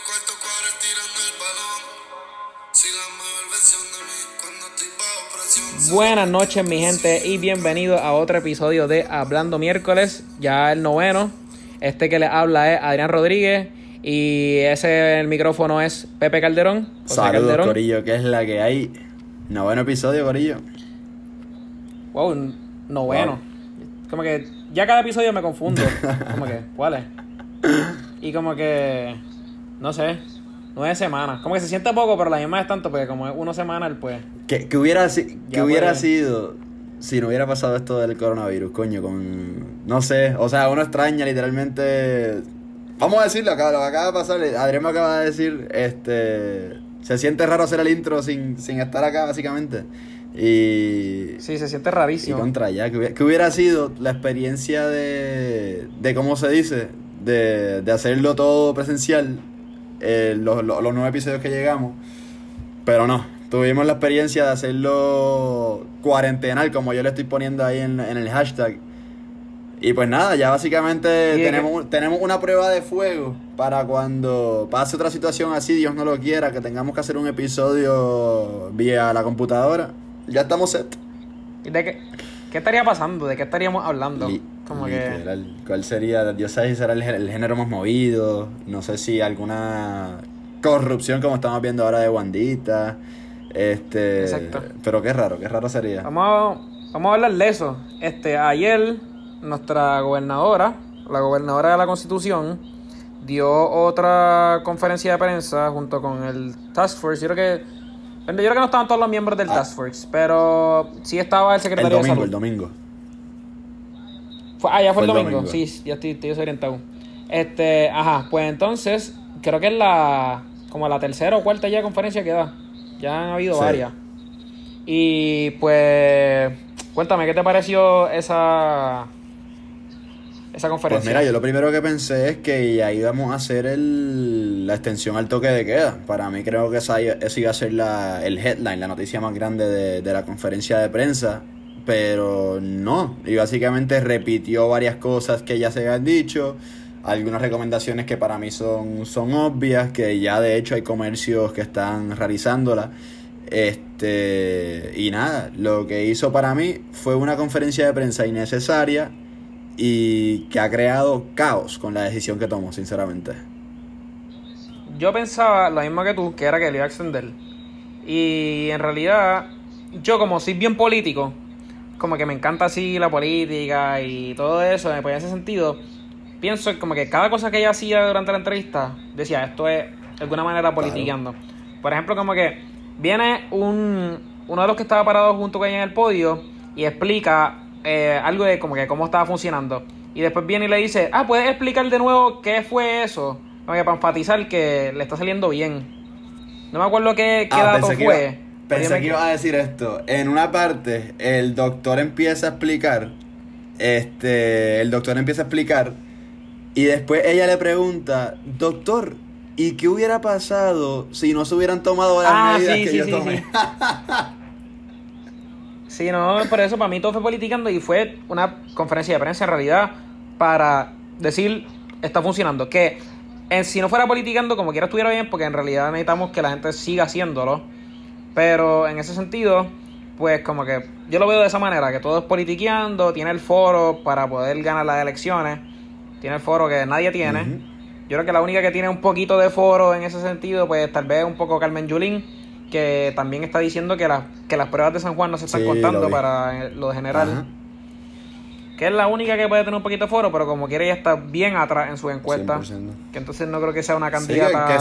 el cuarto cuadro tirando el balón. Si la mejor versión de mí cuando estoy bajo presión. Buenas noches mi gente y bienvenidos a otro episodio de Hablando Miércoles, ya el noveno. Este que les habla es Adrián Rodríguez y ese el micrófono es Pepe Calderón. José Saludos, Calderón. Corillo, que es la que hay. Noveno episodio, Corillo. Wow, noveno. Como que ya cada episodio me confundo. Como que, ¿cuál es? Y como que, no sé, nueve semanas. Como que se siente poco, pero la misma es tanto, porque como es uno semanal, pues... ¿Qué, qué hubiera, si- hubiera puede. sido si no hubiera pasado esto del coronavirus, coño? Con. No sé, o sea, uno extraña literalmente. Vamos a decirlo acá, lo que acaba de pasar. Adrián me acaba de decir, este. Se siente raro hacer el intro sin, sin estar acá, básicamente. Y. Sí, se siente Y rarísimo. contra ya, que hubiera, que hubiera sido la experiencia de, de ¿cómo se dice? De, de hacerlo todo presencial, eh, los, los, los nueve episodios que llegamos. Pero no, tuvimos la experiencia de hacerlo cuarentenal, como yo le estoy poniendo ahí en, en el hashtag. Y pues nada, ya básicamente tenemos, tenemos una prueba de fuego para cuando pase otra situación así, Dios no lo quiera, que tengamos que hacer un episodio vía la computadora. Ya estamos set. ¿Y de qué, qué estaría pasando? ¿De qué estaríamos hablando? Como que... literal. ¿Cuál sería? Dios sabe si será el, gé- el género más movido. No sé si alguna corrupción como estamos viendo ahora de Wandita. Este. Exacto. Pero qué raro, qué raro sería. Vamos a, vamos a hablar de eso. Este, ayer nuestra gobernadora, la gobernadora de la Constitución, dio otra conferencia de prensa junto con el Task Force. Yo creo que, yo creo que no estaban todos los miembros del Ah. Task Force, pero sí estaba el El secretario domingo, de el salud. domingo. Fue- ah, ya fue, Fue el domingo. domingo. Sí, ya estoy, estoy desorientado. Este, ajá, pues entonces, creo que es la como la tercera o cuarta ya conferencia que da. Ya han habido Sí. varias. Y pues, cuéntame, ¿qué te pareció esa esa Pues conferencia? mira, yo lo primero que pensé es que ya íbamos a hacer el, la extensión al toque de queda. Para mí creo que esa, iba- esa iba a ser la, el headline, la noticia más grande de, de la conferencia de prensa. Pero no, y básicamente repitió varias cosas que ya se habían dicho. Algunas recomendaciones que para mí son, son obvias, que ya de hecho hay comercios que están realizándola. Este, y nada, lo que hizo para mí fue una conferencia de prensa innecesaria y que ha creado caos con la decisión que tomó, sinceramente. Yo pensaba lo mismo que tú, que era que le iba a extender. Y en realidad, yo como soy bien político, como que me encanta así la política y todo eso, pues en ese sentido, pienso como que cada cosa que ella hacía durante la entrevista, decía, esto es de alguna manera politiqueando. Por ejemplo, como que viene un, uno de los que estaba parado junto con ella en el podio y explica eh, algo de como que cómo estaba funcionando. Y después viene y le dice, ah, ¿puedes explicar de nuevo qué fue eso? Como que para enfatizar que le está saliendo bien. No me acuerdo qué, qué Ah, dato fue. Pensé que iba a decir esto. En una parte, el doctor empieza a explicar. Este. El doctor empieza a explicar. Y después ella le pregunta, doctor, ¿y qué hubiera pasado si no se hubieran tomado las Ah, medidas sí, que sí, yo sí, tomé? sí. Sí, no, por eso para mí todo fue politicando y fue una conferencia de prensa en realidad para decir está funcionando. Que en, si no fuera politicando, como quiera estuviera bien, porque en realidad necesitamos que la gente siga haciéndolo. Pero en ese sentido, pues como que yo lo veo de esa manera, que todo es politiqueando, tiene el foro para poder ganar las elecciones, tiene el foro que nadie tiene. Yo creo que la única que tiene un poquito de foro en ese sentido, pues tal vez un poco Carmen Yulín, que también está diciendo que, las que las pruebas de San Juan no se están Sí, contando lo para eh, lo de general. Ajá. Que es la única que puede tener un poquito de foro, pero como quiere ella está bien atrás en su encuesta. 100%. Que entonces no creo que sea una candidata.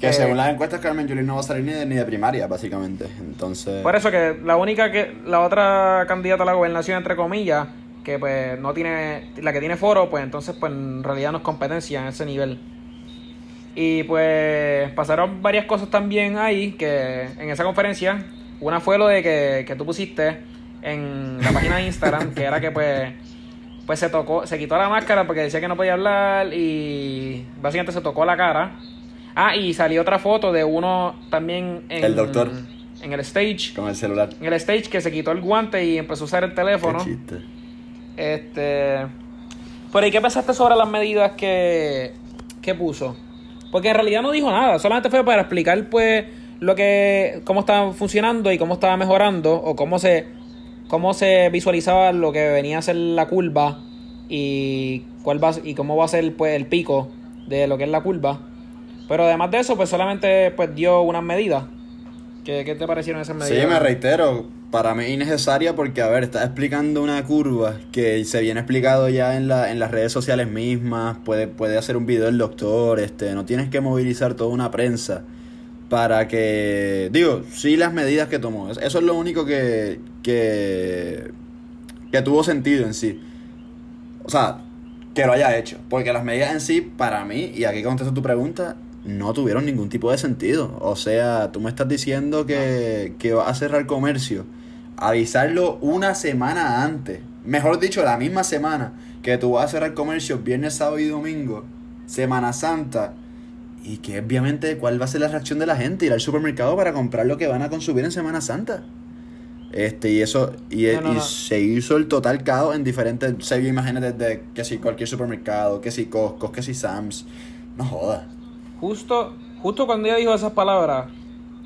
Que eh, según las encuestas, Carmen Yulín no va a salir ni de, ni de primaria, básicamente. Entonces. Por eso que la única que, la otra candidata a la gobernación, entre comillas, que pues no tiene, la que tiene foro, pues entonces pues en realidad no es competencia en ese nivel. Y pues pasaron varias cosas también ahí, que en esa conferencia, una fue lo de que, que tú pusiste en la página de Instagram, que era que pues, pues se tocó, se quitó la máscara porque decía que no podía hablar y básicamente se tocó la cara. Ah, y salió otra foto de uno también en, El doctor. en el stage. Con el celular. En el stage que se quitó el guante y empezó a usar el teléfono. Qué chiste. Este. Pero ¿y qué pensaste sobre las medidas que, que puso? Porque en realidad no dijo nada, solamente fue para explicar pues lo que cómo estaba funcionando y cómo estaba mejorando o cómo se cómo se visualizaba lo que venía a ser la curva y cuál va y cómo va a ser pues el pico de lo que es la curva. Pero además de eso, pues solamente pues dio unas medidas. ¿Qué, qué te parecieron esas medidas? Sí, me reitero, para mí innecesaria porque, a ver, estás explicando una curva que se viene explicado ya en, la, en las redes sociales mismas, puede, puede hacer un video el doctor, este, no tienes que movilizar toda una prensa para que, digo, sí las medidas que tomó, eso es lo único que, que, que tuvo sentido en sí. O sea, que lo haya hecho, porque las medidas en sí, para mí, y aquí contesto tu pregunta, no tuvieron ningún tipo de sentido. O sea, tú me estás diciendo que, que vas a cerrar comercio, avisarlo una semana antes, mejor dicho, la misma semana que tú vas a cerrar comercio viernes, sábado y domingo, Semana Santa, y que obviamente cuál va a ser la reacción de la gente, ir al supermercado para comprar lo que van a consumir en Semana Santa. Este, y eso, y, No, no, y no. se hizo el total caos en diferentes, se vio imágenes desde que si cualquier supermercado, que si Costco, que si Sam's, no jodas. Justo, justo cuando ella dijo esas palabras,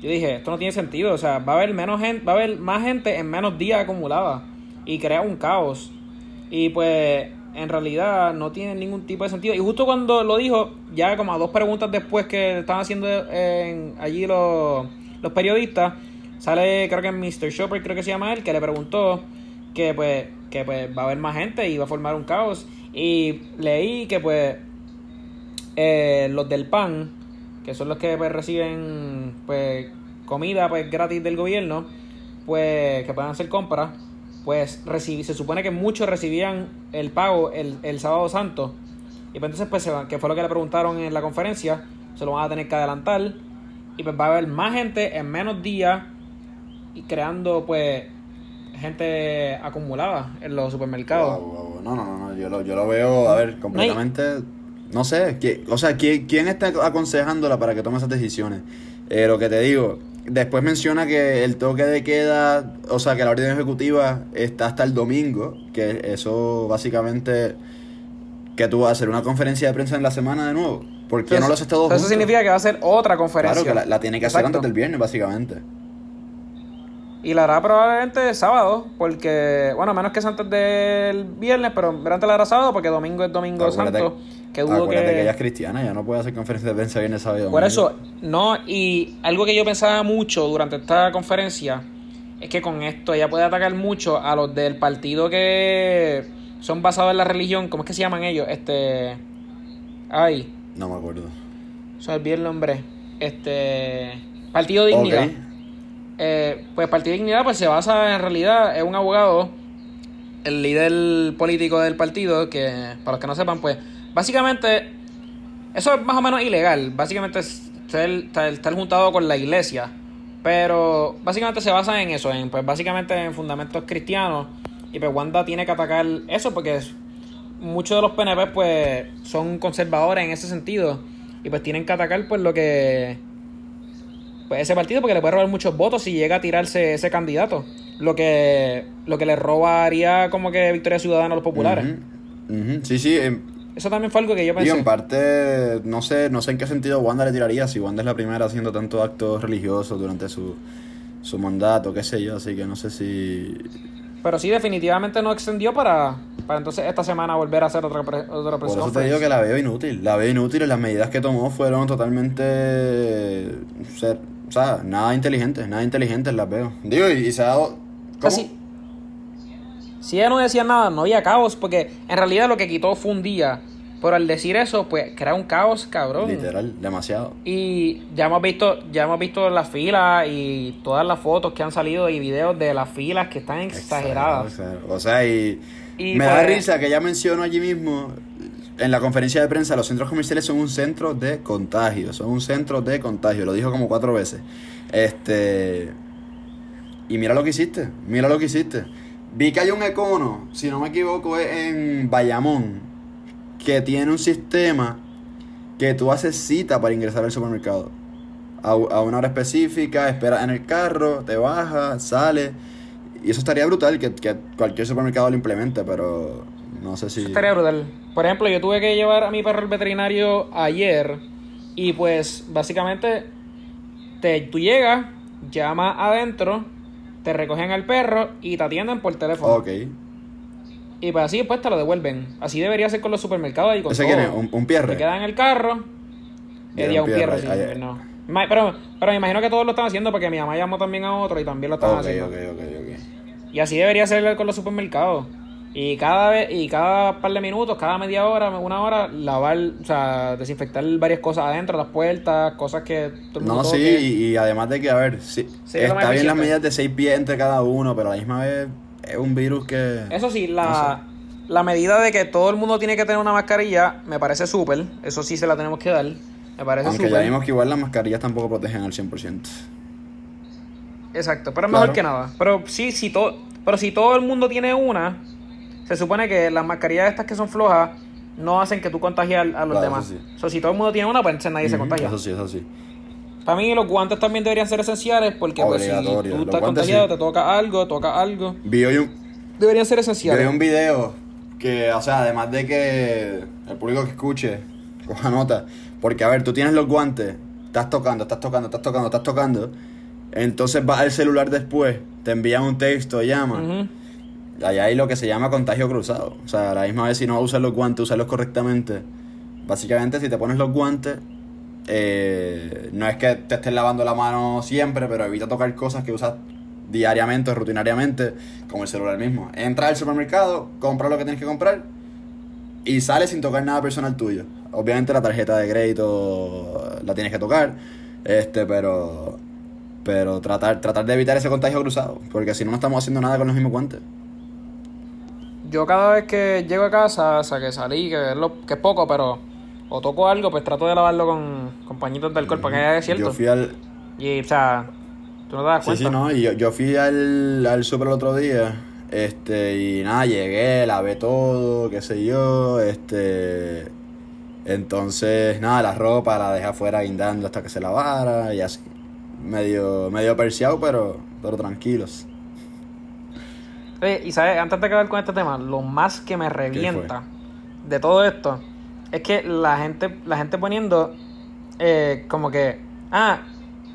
yo dije, esto no tiene sentido, o sea, va a haber menos gente, va a haber más gente en menos días acumulada y crea un caos. Y pues en realidad no tiene ningún tipo de sentido. Y justo cuando lo dijo, ya como a dos preguntas después que estaban haciendo en, allí los, los periodistas, sale creo que Mr. Shopper, creo que se llama él, que le preguntó que pues, que pues va a haber más gente y va a formar un caos. Y leí que pues eh, los del PAN, que son los que pues, reciben pues comida pues gratis del gobierno, pues que puedan hacer compras, pues recibí, se supone que muchos recibían el pago el, el sábado santo. Y pues entonces pues se van, que fue lo que le preguntaron en la conferencia, se lo van a tener que adelantar. Y pues va a haber más gente en menos días y creando pues gente acumulada en los supermercados. Wow. No, no, no, no, yo lo, yo lo veo, a ver, completamente, no sé, ¿quién- o sea, ¿quién, quién está aconsejándola para que tome esas decisiones? Eh, lo que te digo, después menciona que el toque de queda, o sea, que la orden ejecutiva está hasta el domingo, que eso básicamente, que tú vas a hacer una conferencia de prensa en la semana de nuevo, ¿por qué no lo haces todo Entonces, Eso significa que va a ser otra conferencia. Claro, que la, la tiene que hacer antes del viernes, básicamente. Y la hará probablemente sábado, porque, bueno, menos que sea antes del viernes, pero antes la hará sábado, porque domingo es domingo santo. Que dudo Acuérdate que... que. ella es cristiana, ya no puede hacer conferencia de prensa viernes, sábado y Por domingo. eso, no, y algo que yo pensaba mucho durante esta conferencia es que con esto ella puede atacar mucho a los del partido que son basados en la religión. ¿Cómo es que se llaman ellos? Este. Ay, No me acuerdo. se olvidó el nombre. Este. Partido Dignidad. Eh, pues Partido Dignidad pues se basa en realidad en un abogado, el líder político del partido, que para los que no sepan, pues básicamente eso es más o menos ilegal, básicamente es estar, estar- juntado con la iglesia, pero básicamente se basa en eso, en pues básicamente en fundamentos cristianos y pues Wanda tiene que atacar eso porque muchos de los PNP pues son conservadores en ese sentido y pues tienen que atacar pues lo que pues ese partido porque le puede robar muchos votos si llega a tirarse ese candidato. Lo que lo que le robaría como que Victoria Ciudadana a los populares. Sí, sí. en- Eso también fue algo que yo pensé. en parte, no sé, no sé en qué sentido Wanda le tiraría si Wanda es la primera haciendo tantos actos religiosos durante su, su mandato, qué sé yo, así que no sé si... Pero sí, definitivamente no extendió para, para entonces esta semana volver a hacer otra, pre- otra Por eso te digo que la veo inútil. La veo inútil y las medidas que tomó fueron totalmente... ser- o sea, nada inteligentes, nada inteligentes las veo. Digo, y, y se ha dado... ¿cómo? Casi- Si ella no decía nada, no había caos, porque en realidad lo que quitó fue un día. Pero al decir eso, pues crea un caos, cabrón. Literal, demasiado. Y ya hemos visto, ya hemos visto las filas y todas las fotos que han salido y videos de las filas que están exageradas. Exagerado, O sea, y, Y me da pues- risa que ella mencionó allí mismo en la conferencia de prensa, los centros comerciales son un centro de contagio, son un centro de contagio, lo dijo como cuatro veces. Este y mira lo que hiciste, mira lo que hiciste. Vi que hay un econo, si no me equivoco, es en Bayamón, que tiene un sistema que tú haces cita para ingresar al supermercado. A, a una hora específica, esperas en el carro, te bajas, sales. Y eso estaría brutal que, que cualquier supermercado lo implemente, pero no sé si. Eso estaría brutal. Por ejemplo, yo tuve que llevar a mi perro al veterinario ayer Y pues básicamente te, tú llegas, llamas adentro, te recogen al perro y te atienden por teléfono. Ok. Y pues así después te lo devuelven. Así debería ser con los supermercados y con ¿Ese todo. quién es? ¿Un, un pierre? Te queda en el carro. Día un un pierro, pierre, sí, no. Pero, pero me imagino que todos lo están haciendo porque mi mamá llamó también a otro y también lo están haciendo. ok, ok, ok. Y así debería ser con los supermercados. Y cada vez, y cada par de minutos, cada media hora, una hora, lavar, o sea, desinfectar varias cosas adentro, las puertas, cosas que todo el mundo No, sí, y, y además de que, a ver, sí, está bien las medidas de 6 pies entre cada uno, pero a la misma vez es un virus que... Eso sí, la, la medida de que todo el mundo tiene que tener una mascarilla me parece súper. Eso sí se la tenemos que dar. Me parece Aunque ya vimos que igual las mascarillas tampoco protegen al 100%. Exacto, pero es Claro. mejor que nada. Pero sí, si todo, pero si todo el mundo tiene una, se supone que las mascarillas estas que son flojas no hacen que tú contagies a, a los Claro, demás. sí. O sea, si todo el mundo tiene una, pues nadie se contagia. Eso sí, eso sí. Para mí los guantes también deberían ser esenciales porque pues, si tú Los estás contagiado, sí. te toca algo, toca algo. Vi hoy un, Deberían ser vi esenciales. hoy un video que, o sea, además de que el público que escuche coja nota, porque a ver, tú tienes los guantes, estás tocando, estás tocando, estás tocando, estás tocando, entonces vas al celular después, te envían un texto, llama. Ujú. Allá hay lo que se llama contagio cruzado. O sea, a la misma vez si no usas los guantes, usarlos correctamente. Básicamente, si te pones los guantes, eh, no es que te estés lavando la mano siempre, pero evita tocar cosas que usas diariamente o rutinariamente, como el celular mismo. Entra al supermercado, compra lo que tienes que comprar y sales sin tocar nada personal tuyo. Obviamente la tarjeta de crédito la tienes que tocar, este, pero pero tratar tratar de evitar ese contagio cruzado, porque si no no estamos haciendo nada con los mismos guantes. Yo cada vez que llego a casa, o sea, que salí, que es, lo, que es poco, pero o toco algo, pues trato de lavarlo con, con pañitos de alcohol para que haya cierto. Yo fui al Y, o sea, tú no te das Sí, cuenta. sí, no, y yo, yo fui al, al super el otro día, este, y nada, llegué, lavé todo, qué sé yo, este, entonces, nada, la ropa la dejé afuera guindando hasta que se lavara y así, medio, medio perseado, pero, pero tranquilos. Oye, y sabes, antes de acabar con este tema, lo más que me revienta de todo esto es que la gente, la gente poniendo eh, como que, ah,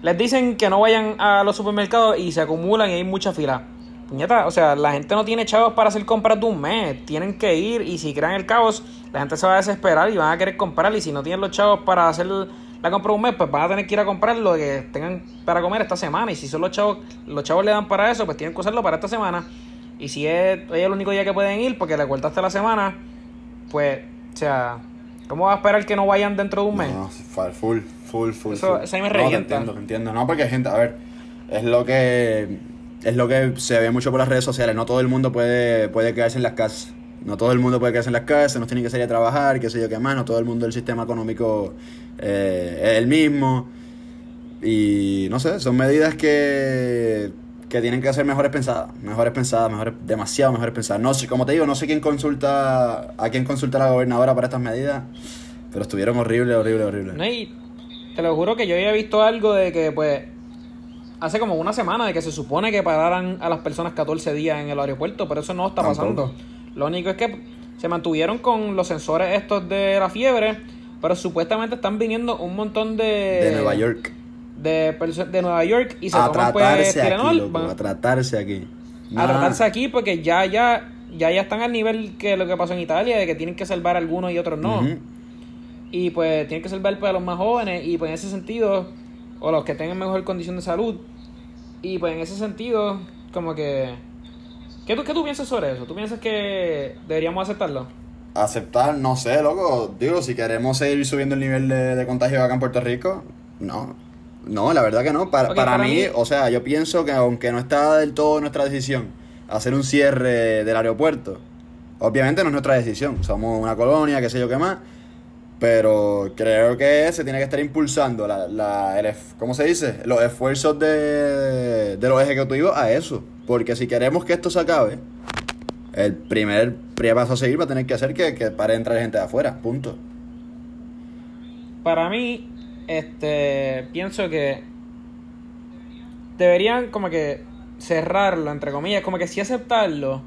les dicen que no vayan a los supermercados y se acumulan y hay mucha fila. Puñeta, o sea, la gente no tiene chavos para hacer compras de un mes, tienen que ir y si crean el caos, la gente se va a desesperar y van a querer comprar y si no tienen los chavos para hacer la compra de un mes, pues van a tener que ir a comprar lo que tengan para comer esta semana y si son los chavos, los chavos le dan para eso, pues tienen que usarlo para esta semana. Y si es, es el único día que pueden ir porque le cortaste la semana, pues, o sea, ¿cómo vas a esperar que no vayan dentro de un mes? No, full, full, full, full. Eso- full. eso ahí me No, te revienta. entiendo, te entiendo. No, porque gente, a ver, es lo que es lo que se ve mucho por las redes sociales. No todo el mundo puede, puede quedarse en las casas. No todo el mundo puede quedarse en las casas, no tiene que salir a trabajar, qué sé yo qué más. No todo el mundo el sistema económico eh, es el mismo. Y no sé, son medidas que, que tienen que ser mejores pensadas. Mejores pensadas, mejores, demasiado mejores pensadas. No sé, como te digo, no sé quién consulta, a quién consulta la gobernadora para estas medidas. Pero estuvieron horribles, horribles, horribles. No, y te lo juro que yo había visto algo de que, pues, hace como una semana de que se supone que pararan a las personas 14 días en el aeropuerto, pero eso no está pasando. Lo único es que se mantuvieron con los sensores estos de la fiebre, pero supuestamente están viniendo un montón de... de Nueva York. De, de Nueva York y se A toman pues tratarse aquí, loco, van- a tratarse aquí. a Nah, tratarse aquí porque ya, ya, ya, ya están al nivel que lo que pasó en Italia, de que tienen que salvar algunos y otros no. Y pues tienen que salvar para los más jóvenes. Y pues en ese sentido, o los que tengan mejor condición de salud. Y pues en ese sentido, como que. ¿Qué tú, qué tú piensas sobre eso? ¿Tú piensas que deberíamos aceptarlo? Aceptar, no sé, loco. Digo, si queremos seguir subiendo el nivel de, de contagio acá en Puerto Rico, no. No, la verdad que no. Para, para, para mí, mí- o sea, yo pienso que aunque no está del todo nuestra decisión hacer un cierre del aeropuerto, obviamente no es nuestra decisión. Somos una colonia, qué sé yo qué más. Pero creo que se tiene que estar impulsando la, la, el, ¿cómo se dice? los esfuerzos de, de los ejecutivos a eso. Porque si queremos que esto se acabe, el primer, primer paso a seguir va a tener que hacer que, que pare de entrar gente de afuera. Punto. Para mí, este. Pienso que. Deberían como que cerrarlo, entre comillas, como que sí aceptarlo.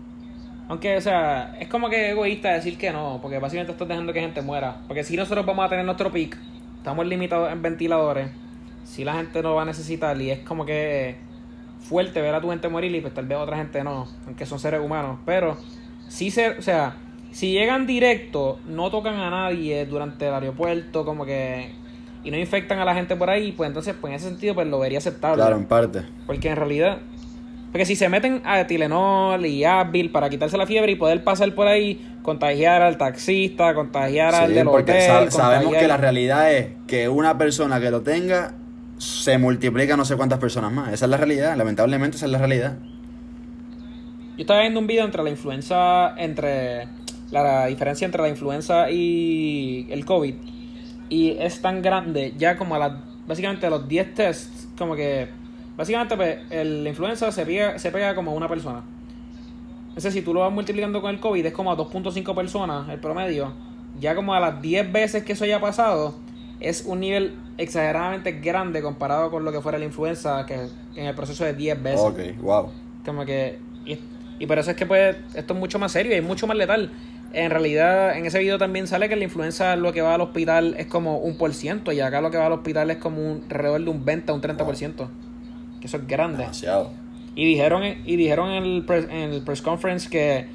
Aunque, o sea, es como que egoísta decir que no, porque básicamente estás dejando que gente muera. Porque si nosotros vamos a tener nuestro pick, estamos limitados en ventiladores, si la gente no va a necesitar y es como que fuerte ver a tu gente morir y pues tal vez otra gente no, aunque son seres humanos, pero sí se, o sea, si llegan directo, no tocan a nadie durante el aeropuerto, como que y no infectan a la gente por ahí, pues entonces pues en ese sentido pues lo vería aceptable. Claro, en parte. Porque en realidad porque si se meten a Tilenol y Advil para quitarse la fiebre y poder pasar por ahí, contagiar al taxista, contagiar al Sí, del porque hotel, sabemos que la realidad es que una persona que lo tenga se multiplica no sé cuántas personas más. Esa es la realidad, lamentablemente esa es la realidad. Yo estaba viendo un video entre la influenza, entre la diferencia entre la influenza y el COVID. Y es tan grande, ya como a las, básicamente a los 10 tests, como que, básicamente pues, el- influenza se pega, se pega como a una persona. Entonces si tú lo vas multiplicando con el COVID es como a 2.5 personas el promedio. Ya como a las 10 veces que eso haya pasado, es un nivel exageradamente grande comparado con lo que fuera la influenza, que en el proceso de 10 veces. Ok, wow. Como que. Y, y por eso es que pues esto es mucho más serio y es mucho más letal. En realidad, en ese video también sale que la influenza lo que va al hospital es como un por ciento y acá lo que va al hospital es como un alrededor de un 20 a un 30 por ciento. Que eso es grande. Demasiado. Y dijeron, y dijeron en el, press, en el press conference que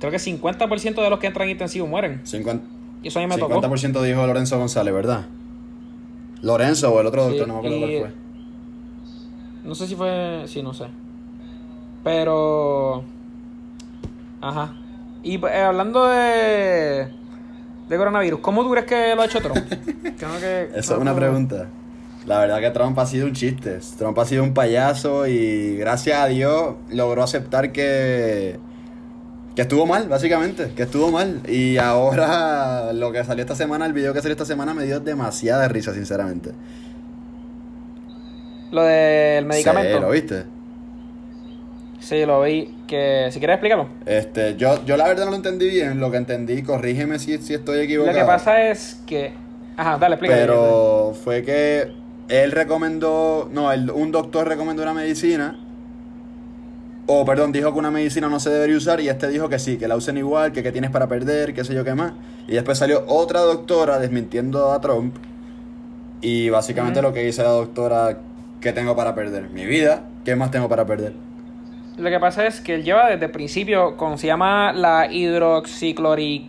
creo que 50% de los que entran en intensivo mueren. 50, Y eso a mí me tocó. 50% dijo Lorenzo González, ¿verdad? Lorenzo o el otro Sí, doctor, no me acuerdo cuál fue. No sé si fue. Sí, no sé. Pero. Ajá. Y eh, hablando de. De coronavirus, ¿cómo tú crees que lo ha hecho Trump? Creo que- Esa es una pregunta. La verdad que Trump ha sido un chiste. Trump ha sido un payaso y gracias a Dios logró aceptar que que estuvo mal, básicamente, que estuvo mal. Y ahora lo que salió esta semana, el video que salió esta semana me dio demasiada risa, sinceramente. Lo del medicamento. Sí, ¿Lo viste? Sí, lo vi. Que, si quieres explicarlo. Este, yo, yo la verdad no lo entendí bien. Lo que entendí, corrígeme si, si estoy Lo equivocado. que pasa es que. Ajá, dale, explícalo. Pero fue que él recomendó, no, el- un doctor recomendó una medicina, o perdón, dijo que una medicina no se debería usar y este dijo que sí, que la usen igual, que qué tienes para perder, qué sé yo qué más. Y después salió otra doctora desmintiendo a Trump y básicamente lo que dice la doctora, ¿qué tengo para perder? Mi vida, ¿qué más tengo para perder? Lo que pasa es que él lleva desde el principio con se llama la hidroxiclori.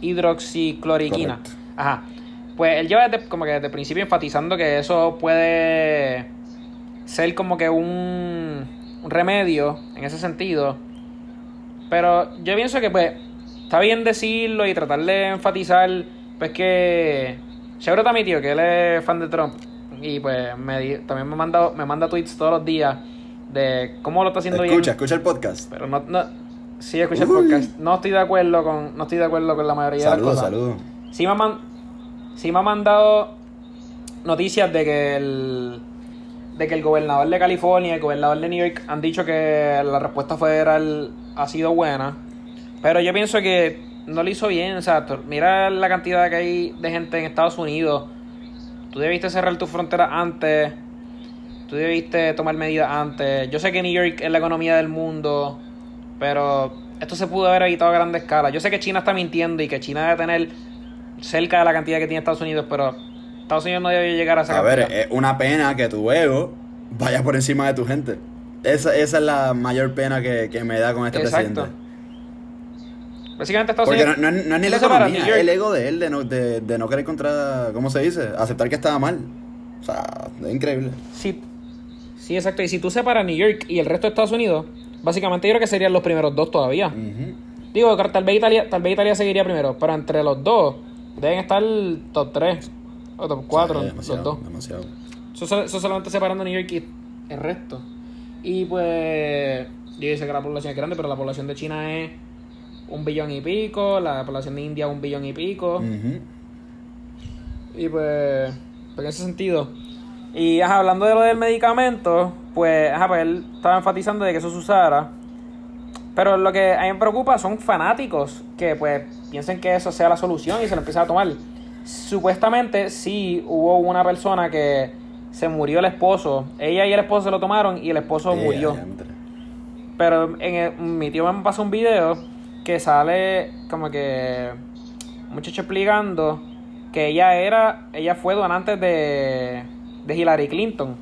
Hidroxicloriquina. Correcto. Ajá. Pues él lleva desde, como que desde el principio enfatizando que eso puede ser como que un, un remedio en ese sentido. Pero yo pienso que pues está bien decirlo y tratar de enfatizar pues que Seguro está mi tío, que él es fan de Trump. Y pues me también me manda, me manda tweets todos los días de cómo lo está haciendo Escucha, bien. escucha el podcast. Pero no, no sí escucha el podcast. No estoy de acuerdo con, no estoy de acuerdo con la mayoría de Saludos, las cosas. saludos. Sí me, han man- sí me ha mandado noticias de que el de que el gobernador de California y el gobernador de New York han dicho que la respuesta federal ha sido buena. Pero yo pienso que no lo hizo bien. O sea, mira la cantidad que hay de gente en Estados Unidos. Tú debiste cerrar tus fronteras antes. Tú debiste tomar medidas antes. Yo sé que New York es la economía del mundo. Pero esto se pudo haber evitado a grande escala. Yo sé que China está mintiendo y que China debe tener cerca de la cantidad que tiene Estados Unidos, pero Estados Unidos no debe llegar a esa A ver, eh, cantidad. es una pena que tu ego vaya por encima de tu gente. Esa, esa es la mayor pena que, que me da con este Exacto. presidente. Básicamente Estados Porque Unidos. no es- no es ni la economía, es el ego de él de no, de, de no querer contra, ¿cómo se dice? Aceptar que estaba mal. O sea, es increíble. Sí, sí, exacto. Y si tú separas New York y el resto de Estados Unidos, básicamente yo creo que serían los primeros dos todavía. Digo, tal vez Italia, tal vez Italia seguiría primero, pero entre los dos deben estar top 3 o top 4, Sí, los dos. demasiado. Eso, eso solamente separando New York y el resto. Y pues, yo sé que la población es grande, pero la población de China es un billón y pico, la población de India un billón y pico. Y pues, pues en ese sentido. Y ajá, hablando de lo del medicamento, pues, ajá, pues él estaba enfatizando de que eso se usara. Pero lo que a mí me preocupa son fanáticos que pues piensen que eso sea la solución y se lo empiezan a tomar. Supuestamente sí hubo una persona que se murió el esposo. Ella y el esposo se lo tomaron y el esposo Eh, murió. Pero en el- mi tío me pasó un video que sale como que un muchacho explicando que ella era, ella fue donante de, de Hillary Clinton.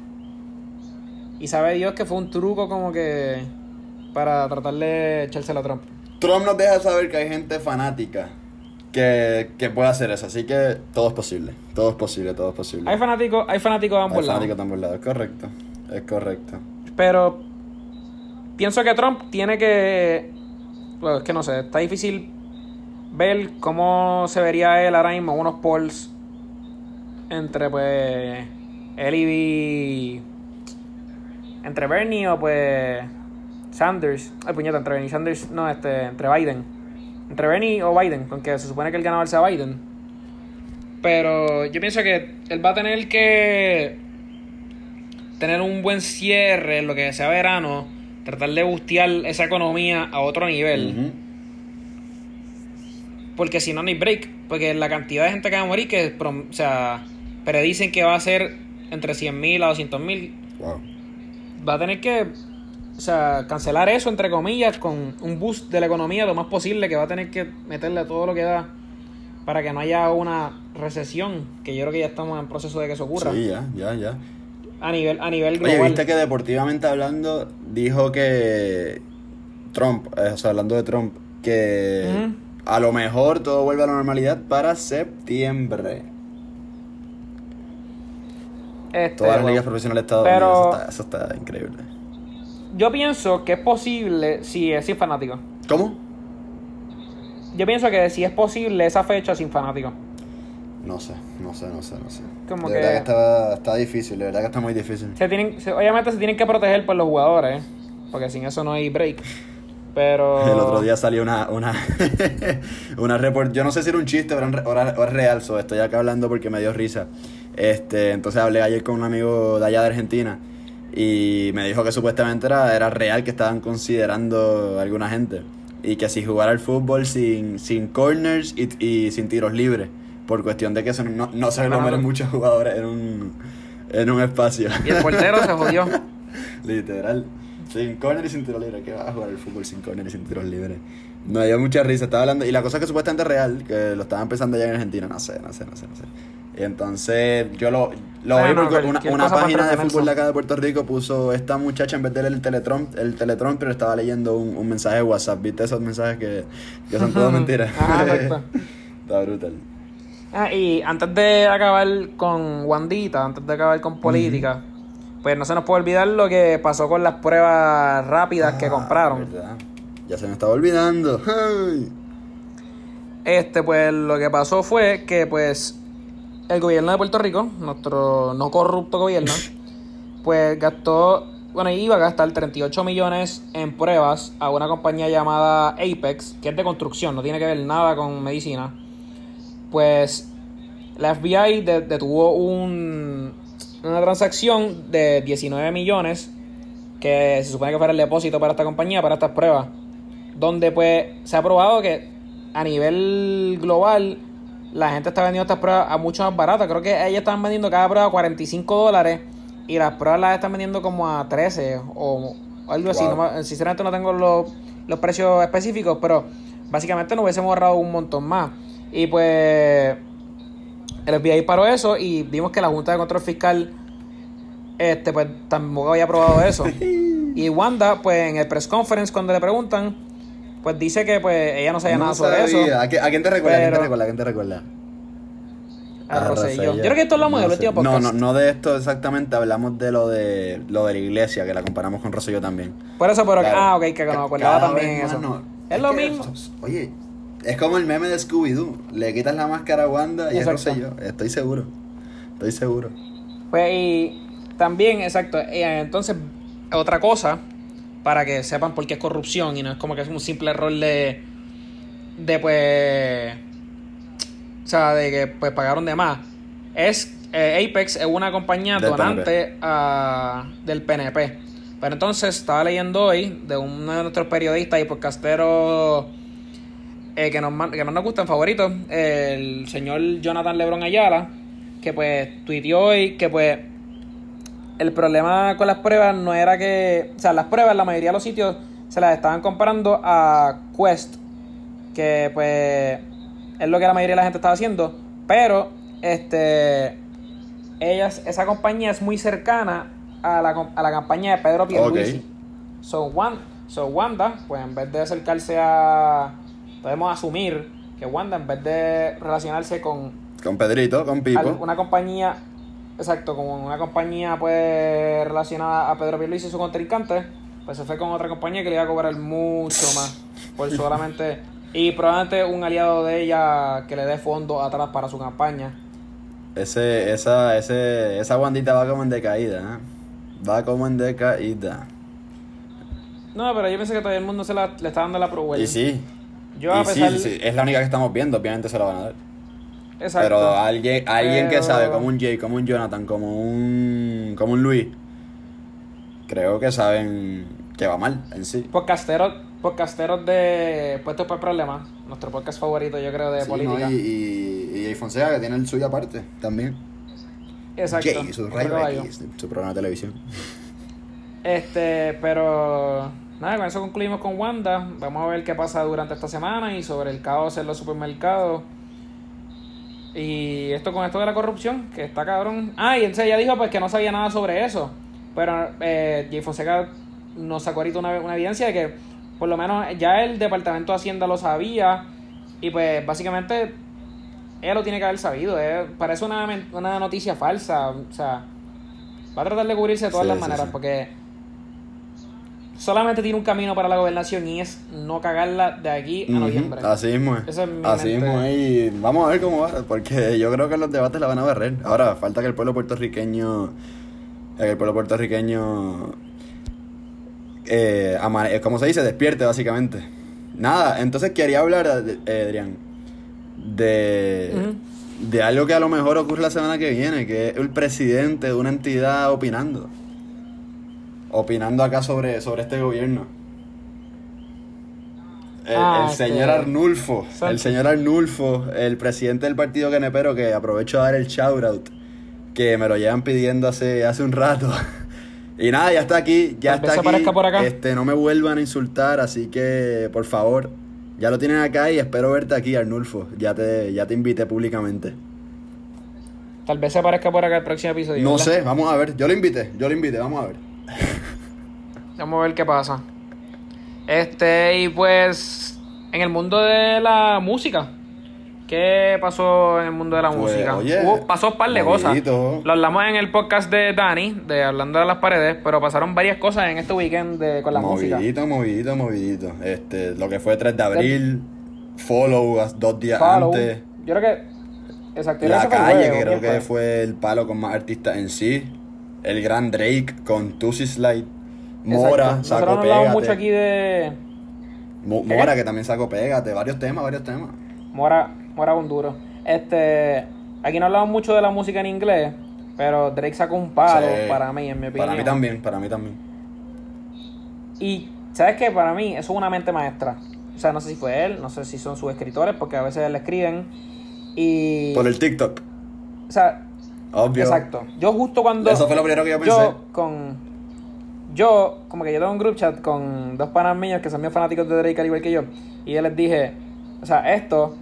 Y sabe Dios que fue un truco como que para tratar de echársela a Trump. Trump nos deja saber que hay gente fanática que, que puede hacer eso, así que todo es posible, todo es posible, todo es posible. Hay fanáticos, hay fanáticos de ambos Hay lados. fanáticos de ambos lados, es correcto, es correcto. Pero pienso que Trump tiene que. Bueno, es que no sé, está difícil ver cómo se vería él ahora mismo unos polls entre pues él y entre Bernie o pues Sanders. Ay, puñeta, entre Bernie y Sanders, no, este, entre Biden. Entre Bernie o Biden, aunque se supone que el ganador sea Biden. Pero yo pienso que él va a tener que tener un buen cierre en lo que sea verano, tratar de bustear esa economía a otro nivel. Porque si no, no hay break. Porque la cantidad de gente que va a morir, que o sea, predicen que va a ser entre 100.000 a 200.000, Wow. va a tener que o sea, cancelar eso, entre comillas, con un boost de la economía lo más posible, que va a tener que meterle todo lo que da para que no haya una recesión, que yo creo que ya estamos en proceso de que eso ocurra. Sí, ya, ya, ya. A nivel, a nivel Oye, global. viste que deportivamente hablando dijo que Trump, eh, o sea, hablando de Trump, que a lo mejor todo vuelve a la normalidad para septiembre. Este, Todas las ligas profesionales de Estados pero- Unidos, eso está, eso está increíble. Yo pienso que es posible si es sin fanático. ¿Cómo? Yo pienso que si es posible esa fecha sin fanático. No sé, no sé, no sé, no sé. Como de que- verdad que está, está difícil, de verdad que está muy difícil. Se tienen, se- obviamente se tienen que proteger por los jugadores, ¿eh? porque sin eso no hay break. Pero El otro día salió una, una, una report, yo no sé si era un chiste o, era, o era- o es real, so, estoy acá hablando porque me dio risa. Este, entonces hablé ayer con un amigo de allá de Argentina y me dijo que supuestamente era, era real que estaban considerando alguna gente y que si jugara al fútbol sin, sin corners y, y sin tiros libres, por cuestión de que eso no, no se no. muchos jugadores en un, en un espacio. y el portero se jodió. Literal. Sin corner y sin tiro libre. ¿Qué va a jugar el fútbol sin corner y sin tiros libres? Me dio mucha risa. Estaba hablando. Y la cosa que supuestamente es real, que lo estaban empezando allá en Argentina. No sé, no sé, no sé, no sé. Y entonces yo lo, lo vi Bueno, porque una, una página de fútbol de acá de Puerto Rico puso esta muchacha en vez de leer el Teletron, el Teletron, pero estaba leyendo un, un mensaje de WhatsApp. ¿Viste esos mensajes que, que son todas mentiras? Exacto. Está brutal. Ah, y antes de acabar con Wandita, antes de acabar con política, pues no se nos puede olvidar lo que pasó con las pruebas rápidas que Ah, compraron. verdad. Ya se me estaba olvidando. Ay. Este, pues lo que pasó fue que pues el gobierno de Puerto Rico, nuestro no corrupto gobierno, pues gastó, bueno, iba a gastar 38 millones en pruebas a una compañía llamada Apex, que es de construcción, no tiene que ver nada con medicina. Pues la FBI de- detuvo un, una transacción de 19 millones que se supone que fuera el depósito para esta compañía, para estas pruebas, donde pues se ha probado que a nivel global la gente está vendiendo estas pruebas a mucho más baratas. Creo que ellas están vendiendo cada prueba a 45 dólares y las pruebas las están vendiendo como a 13 o algo así. No me- sinceramente no tengo los, los precios específicos, pero básicamente nos hubiésemos ahorrado un montón más. Y pues el FBI paró eso y vimos que la Junta de Control Fiscal este pues tampoco había aprobado eso. y Wanda, pues en el press conference cuando le preguntan, pues dice que pues ella no sabía No nada sobre sabía. eso. ¿A, qué- a quién te recuerda? ¿A quién te Pero- recuerda? ¿A quién te recuerda? A A Rosselló. Rosselló. Yo creo que esto hablamos del No sé. podcast. No, no, no de esto exactamente, hablamos de lo de lo de la iglesia, que la comparamos con Rosselló también. Por eso, pero Claro. ah, ok, que no me acordaba también eso. no. Es lo que, mismo. Oye, es como el meme de Scooby-Doo. Le quitas la máscara a Wanda y Exacto. es Rosselló. Estoy seguro. Estoy seguro. Pues y también, exacto. eh, entonces, otra cosa, para que sepan por qué es corrupción y no es como que es un simple error de. de pues. O sea, de que pues pagaron de más. Es. eh, Apex es una compañía Del donante a- del PNP. Pero entonces estaba leyendo hoy de uno de nuestros periodistas y podcasteros eh, que, nos, que más nos gustan favoritos, el señor Jonathan Lebron Ayala, que pues tuiteó hoy que pues el problema con las pruebas no era que, o sea, las pruebas la mayoría de los sitios se las estaban comparando a Quest, que pues es lo que la mayoría de la gente estaba haciendo, pero este, ellas, esa compañía es muy cercana a la, a la campaña de Pedro Pierluisi. Ok. So, Wan- so, Wanda, pues en vez de acercarse a, podemos asumir que Wanda en vez de relacionarse con Con Pedrito, con Pipo. una compañía, exacto, como una compañía pues relacionada a Pedro Pierluisi y su contrincante, pues se fue con otra compañía que le iba a cobrar mucho más por solamente y probablemente un aliado de ella que le dé fondos atrás para su campaña. Ese, esa, ese, esa guandita va como en decaída, ¿eh? Va como en decaída. No, pero yo pensé que todo el mundo se la, le está dando la prueba. Y sí. Yo a y sí, pesar sí, sí, es la única que estamos viendo, obviamente se la van a dar. Exacto. Pero alguien, alguien que sabe, como un Jay, como un Jonathan, como un, como un Luis, creo que saben que va mal en sí. Podcasteros, podcasteros de Puestos por Problemas, nuestro podcast favorito yo creo de Sí, política. ¿no? Y, y, Fonseca, que tiene el suyo aparte, también. Exacto. Jay, su su programa de televisión. Este, pero nada, con eso concluimos con Wanda. Vamos a ver qué pasa durante esta semana y sobre el caos en los supermercados. Y esto con esto de la corrupción, que está cabrón. Ah, y entonces ella dijo pues que no sabía nada sobre eso. Pero eh, Jay Fonseca nos sacó ahorita una, una evidencia de que por lo menos ya el Departamento de Hacienda lo sabía. Y pues básicamente ella lo tiene que haber sabido. eh. Parece una, una noticia falsa. O sea, va a tratar de cubrirse de todas Sí, las sí, maneras sí. porque solamente tiene un camino para la gobernación y es no cagarla de aquí a noviembre. Así mismo es. Esa es mi Así mente. mismo es. Y vamos a ver cómo va, porque yo creo que los debates la van a barrer. Ahora, falta que el pueblo puertorriqueño. Que el pueblo puertorriqueño. Eh, amane- eh, ¿Cómo se dice? Despierte, básicamente. Nada, entonces quería hablar, eh, Adrián, de. De algo que a lo mejor ocurre la semana que viene, que es el presidente de una entidad opinando. Opinando acá sobre, sobre este gobierno. El, Ah, el señor este- Arnulfo, Exacto. el señor Arnulfo, el presidente del partido Genepero, que aprovecho a dar el shout out, que me lo llevan pidiendo hace, hace un rato. Y nada, ya está aquí, ya está aquí. aparezca por acá. Este, no me vuelvan a insultar, así que por favor, ya lo tienen acá y espero verte aquí, Arnulfo. Ya te, ya te invité públicamente. Tal vez se aparezca por acá el próximo episodio. No ¿verdad? sé, vamos a ver. Yo lo invité, yo lo invité, vamos a ver. Vamos a ver qué pasa. Este, y pues, en el mundo de la música. ¿Qué pasó en el mundo de la Pues, música? oye, Hubo- pasó un par de cosas. movidito. Lo hablamos en el podcast de Dani, de Hablando de las Paredes, pero pasaron varias cosas en este weekend de, con la música. movidito, movidito, movidito. Este, lo que fue 3 de abril, follow as- dos días Follow. antes. Yo creo que. Exacto, La el calle, que creo ¿quién que fue el palo con más artistas en sí. El gran Drake con Tusi Slide. Mora, Exacto. Hablamos Pégate. mucho aquí de Mo- ¿Qué? Mora, que también sacó Pégate. Varios temas, varios temas. Mora, Mora un duro. Este, aquí no hablamos mucho de la música en inglés, pero Drake sacó un palo Sí. para mí, en mi opinión. Para mí también, para mí también. Y, ¿sabes qué? Para mí, eso es una mente maestra. O sea, no sé si fue él, no sé si son sus escritores, porque a veces le escriben. Y. Por el TikTok, O sea, obvio. exacto. Yo justo cuando. Eso fue lo primero que yo pensé. Yo con. Yo, como que yo tengo un group chat con dos panas míos que son bien fanáticos de Drake al igual que yo. Y yo les dije, o sea, esto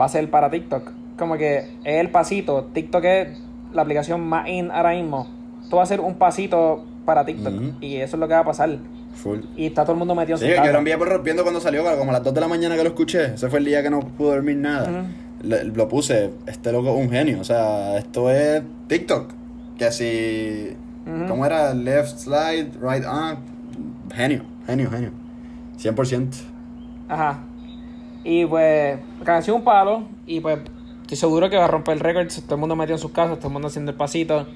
va a ser para TikTok. Como que es el pasito. TikTok es la aplicación más in ahora mismo. Esto va a ser un pasito para TikTok. Y eso es lo que va a pasar. Full. Y está todo el mundo metido en Sí, su casa. yo lo envié por rompiendo cuando salió, como a las 2 de la mañana que lo escuché. Ese fue el día que no pude dormir nada. Le- lo puse, este loco es un genio. O sea, esto es TikTok. Que si. ¿Cómo era? Left slide, right on. Genio, genio, genio. 100%. Ajá. Y pues, canción un palo. Y pues, estoy seguro que va a romper el récord. Todo el mundo metido en sus casas, todo el mundo haciendo el pasito.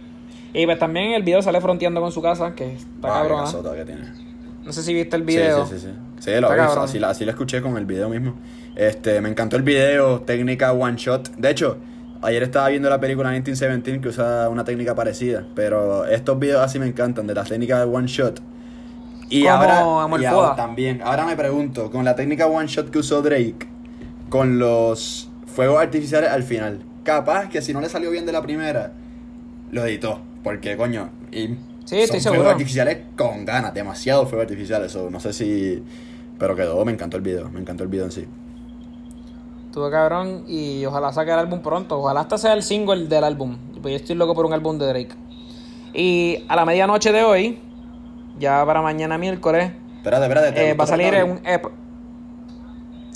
Y pues también el video sale fronteando con su casa, que está Ah, cabrón. casota que tiene. No sé si viste el video. Sí, sí, sí. Sí, Sí, lo vi, así, así lo escuché con el video mismo. Este, me encantó el video, técnica one shot. De hecho, ayer estaba viendo la película 1917 que usa una técnica parecida. Pero estos videos así me encantan, de la técnica de one shot. Y Como ahora, y ahora también, ahora me pregunto, con la técnica one shot que usó Drake, con los fuegos artificiales al final, capaz que si no le salió bien de la primera, lo editó. Porque, coño, y Sí, son seguro. fuegos artificiales con ganas, demasiado fuegos artificiales. so, no sé si. Pero quedó, me encantó el video, me encantó el video en sí. Estuvo cabrón y ojalá saque el álbum pronto. Ojalá hasta sea el single del álbum. Pues yo estoy loco por un álbum de Drake. Y a la medianoche de hoy, ya para mañana miércoles, Espérate, espérate. ¿te eh, va a salir un EP.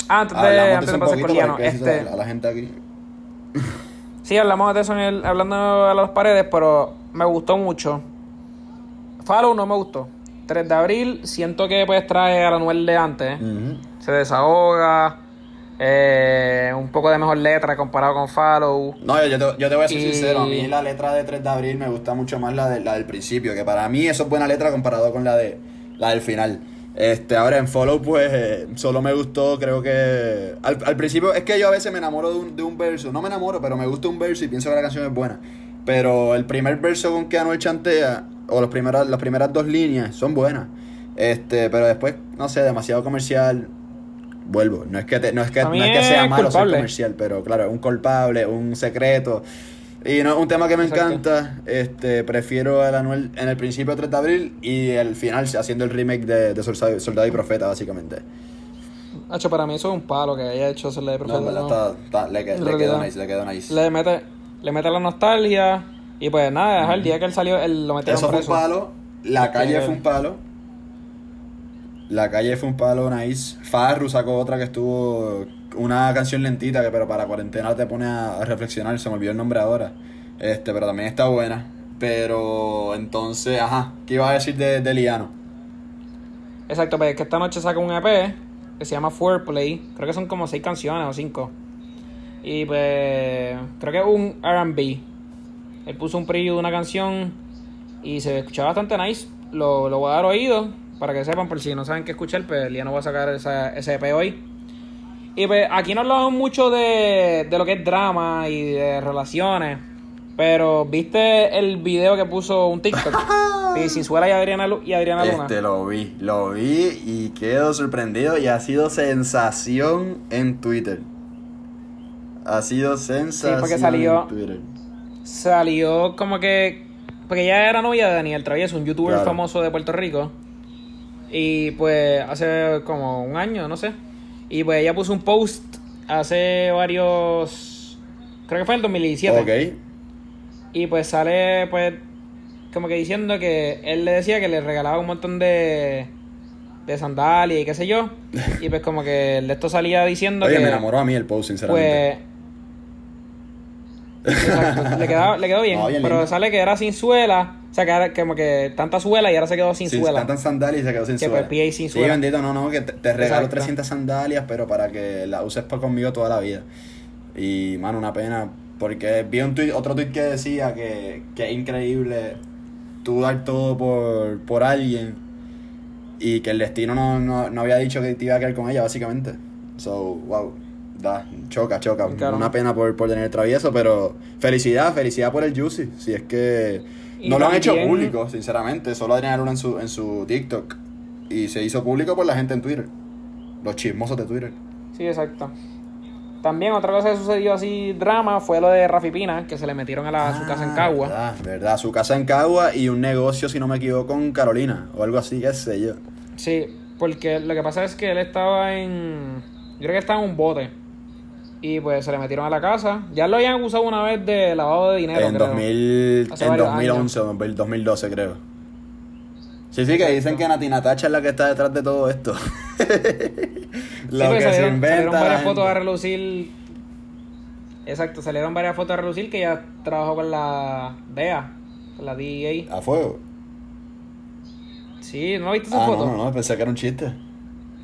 Antes de, antes de pasar con Liano, este, a la gente aquí. Sí, hablamos de eso en el, hablando a las paredes, pero me gustó mucho. Follow no me gustó. 3 de abril, siento que pues trae a la de antes. Ujú. Se desahoga. Eh, un poco de mejor letra comparado con Follow. No, yo, te, yo te voy a ser Y- sincero, a mí la letra de 3 de abril me gusta mucho más la, de, la del principio, que para mí eso es buena letra comparado con la de la del final. Este, ahora en Follow pues eh, solo me gustó, creo que al, al principio es que yo a veces me enamoro de un, de un verso, no me enamoro, pero me gusta un verso y pienso que la canción es buena. Pero el primer verso con que Anuel chantea, o los primeras, las primeras dos líneas, son buenas. Este, pero después, no sé, demasiado comercial. Vuelvo, no es que, te- no es que, no es que sea es malo ser comercial, pero claro, un culpable, un secreto. Y no, un tema que me Exacto. encanta, este, prefiero el Anuel en el principio 3 de abril y el final haciendo el remake de, de Soldado, Soldado y Profeta, básicamente. Hacho, para mí eso es un palo que haya hecho de No, profeta. en verdad ¿no? está- está- le, le quedó realidad. nice, le quedó nice. Le mete, le mete la nostalgia. Y pues nada, es el día que él salió, él lo metieron Eso fue un palo, la calle fue un palo. La calle fue un palo nice. Farru sacó otra que estuvo una canción lentita que pero para cuarentena te pone a, reflexionar, se me olvidó el nombre ahora. Este, pero también está buena. Pero entonces, ajá, ¿qué iba a decir de, de Liano? Exacto, pues que esta noche saca un EP que se llama Foreplay. Creo que son como seis canciones o cinco. Y pues creo que es un RB. Él puso un preview de una canción y se escuchaba bastante nice. Lo, lo voy a dar oído para que sepan, por si no saben qué escuchar, pues ya no va a sacar esa, ese EP hoy. Y pues aquí no hablamos mucho de, de lo que es drama y de relaciones. Pero viste el video que puso un TikTok de Sinzuela y Adriana, Lu- y Adriana Luna. Este lo vi, lo vi y quedo sorprendido y ha sido sensación en Twitter. Ha sido sensación porque salió- en Twitter. salió como que. Porque ella era novia de Daniel Travieso, un youtuber Claro. famoso de Puerto Rico. Y pues hace como un año, no sé. Y pues ella puso un post hace varios. Creo que fue en el 2017. Ok. Y pues sale, pues, como que diciendo que él le decía que le regalaba un montón de. de sandalias y qué sé yo. Y pues como que el de esto salía diciendo Oye, que. me enamoró a mí el post, sinceramente. Pues. Exacto, le, quedaba- le quedó bien, No, bien pero lindo. sale que era sin suela, o sea, que era como que tanta suela y ahora se quedó sin Sí, suela. tantas sandalias y se quedó sin Que suela. por pie sin Sí, suela. bendito, no, no, que te, te regalo Exacto. 300 sandalias, pero para que las uses por conmigo toda la vida. Y, mano, una pena, porque vi un tuit, otro tweet que decía que, que es increíble tú dar todo por, por alguien y que el destino no, no, no había dicho que te iba a quedar con ella, básicamente. So, wow, da, choca, choca. Claro. Una pena por, por tener el travieso, pero felicidad, felicidad por el Juicy. Si es que no lo han hecho público, sinceramente. Solo Adriana Luna en su, en su TikTok. Y se hizo público por la gente en Twitter. Los chismosos de Twitter. Sí, exacto. También otra cosa que sucedió así, drama, fue lo de Rafi Pina, que se le metieron a, la, su casa en Ah, Cagua. Verdad, verdad. Su casa en Cagua y un negocio, si no me equivoco, con Carolina. O algo así, qué sé yo. Sí, porque lo que pasa es que él estaba en. Yo creo que estaba en un bote. Y pues se le metieron a la casa. Ya lo habían acusado una vez de lavado de dinero. en creo. 2000, Hace en varios 2011 o 2012, creo. Sí, sí, que dicen que Nati Natacha es la que está detrás de todo esto. Lo porque que se salieron, inventa. salieron varias fotos a relucir. Exacto, salieron varias fotos a relucir que ella trabajó con la DEA, con la DEA. ¿A fuego? Sí, ¿no viste esa Ah, foto? no, no, no, pensé que era un chiste.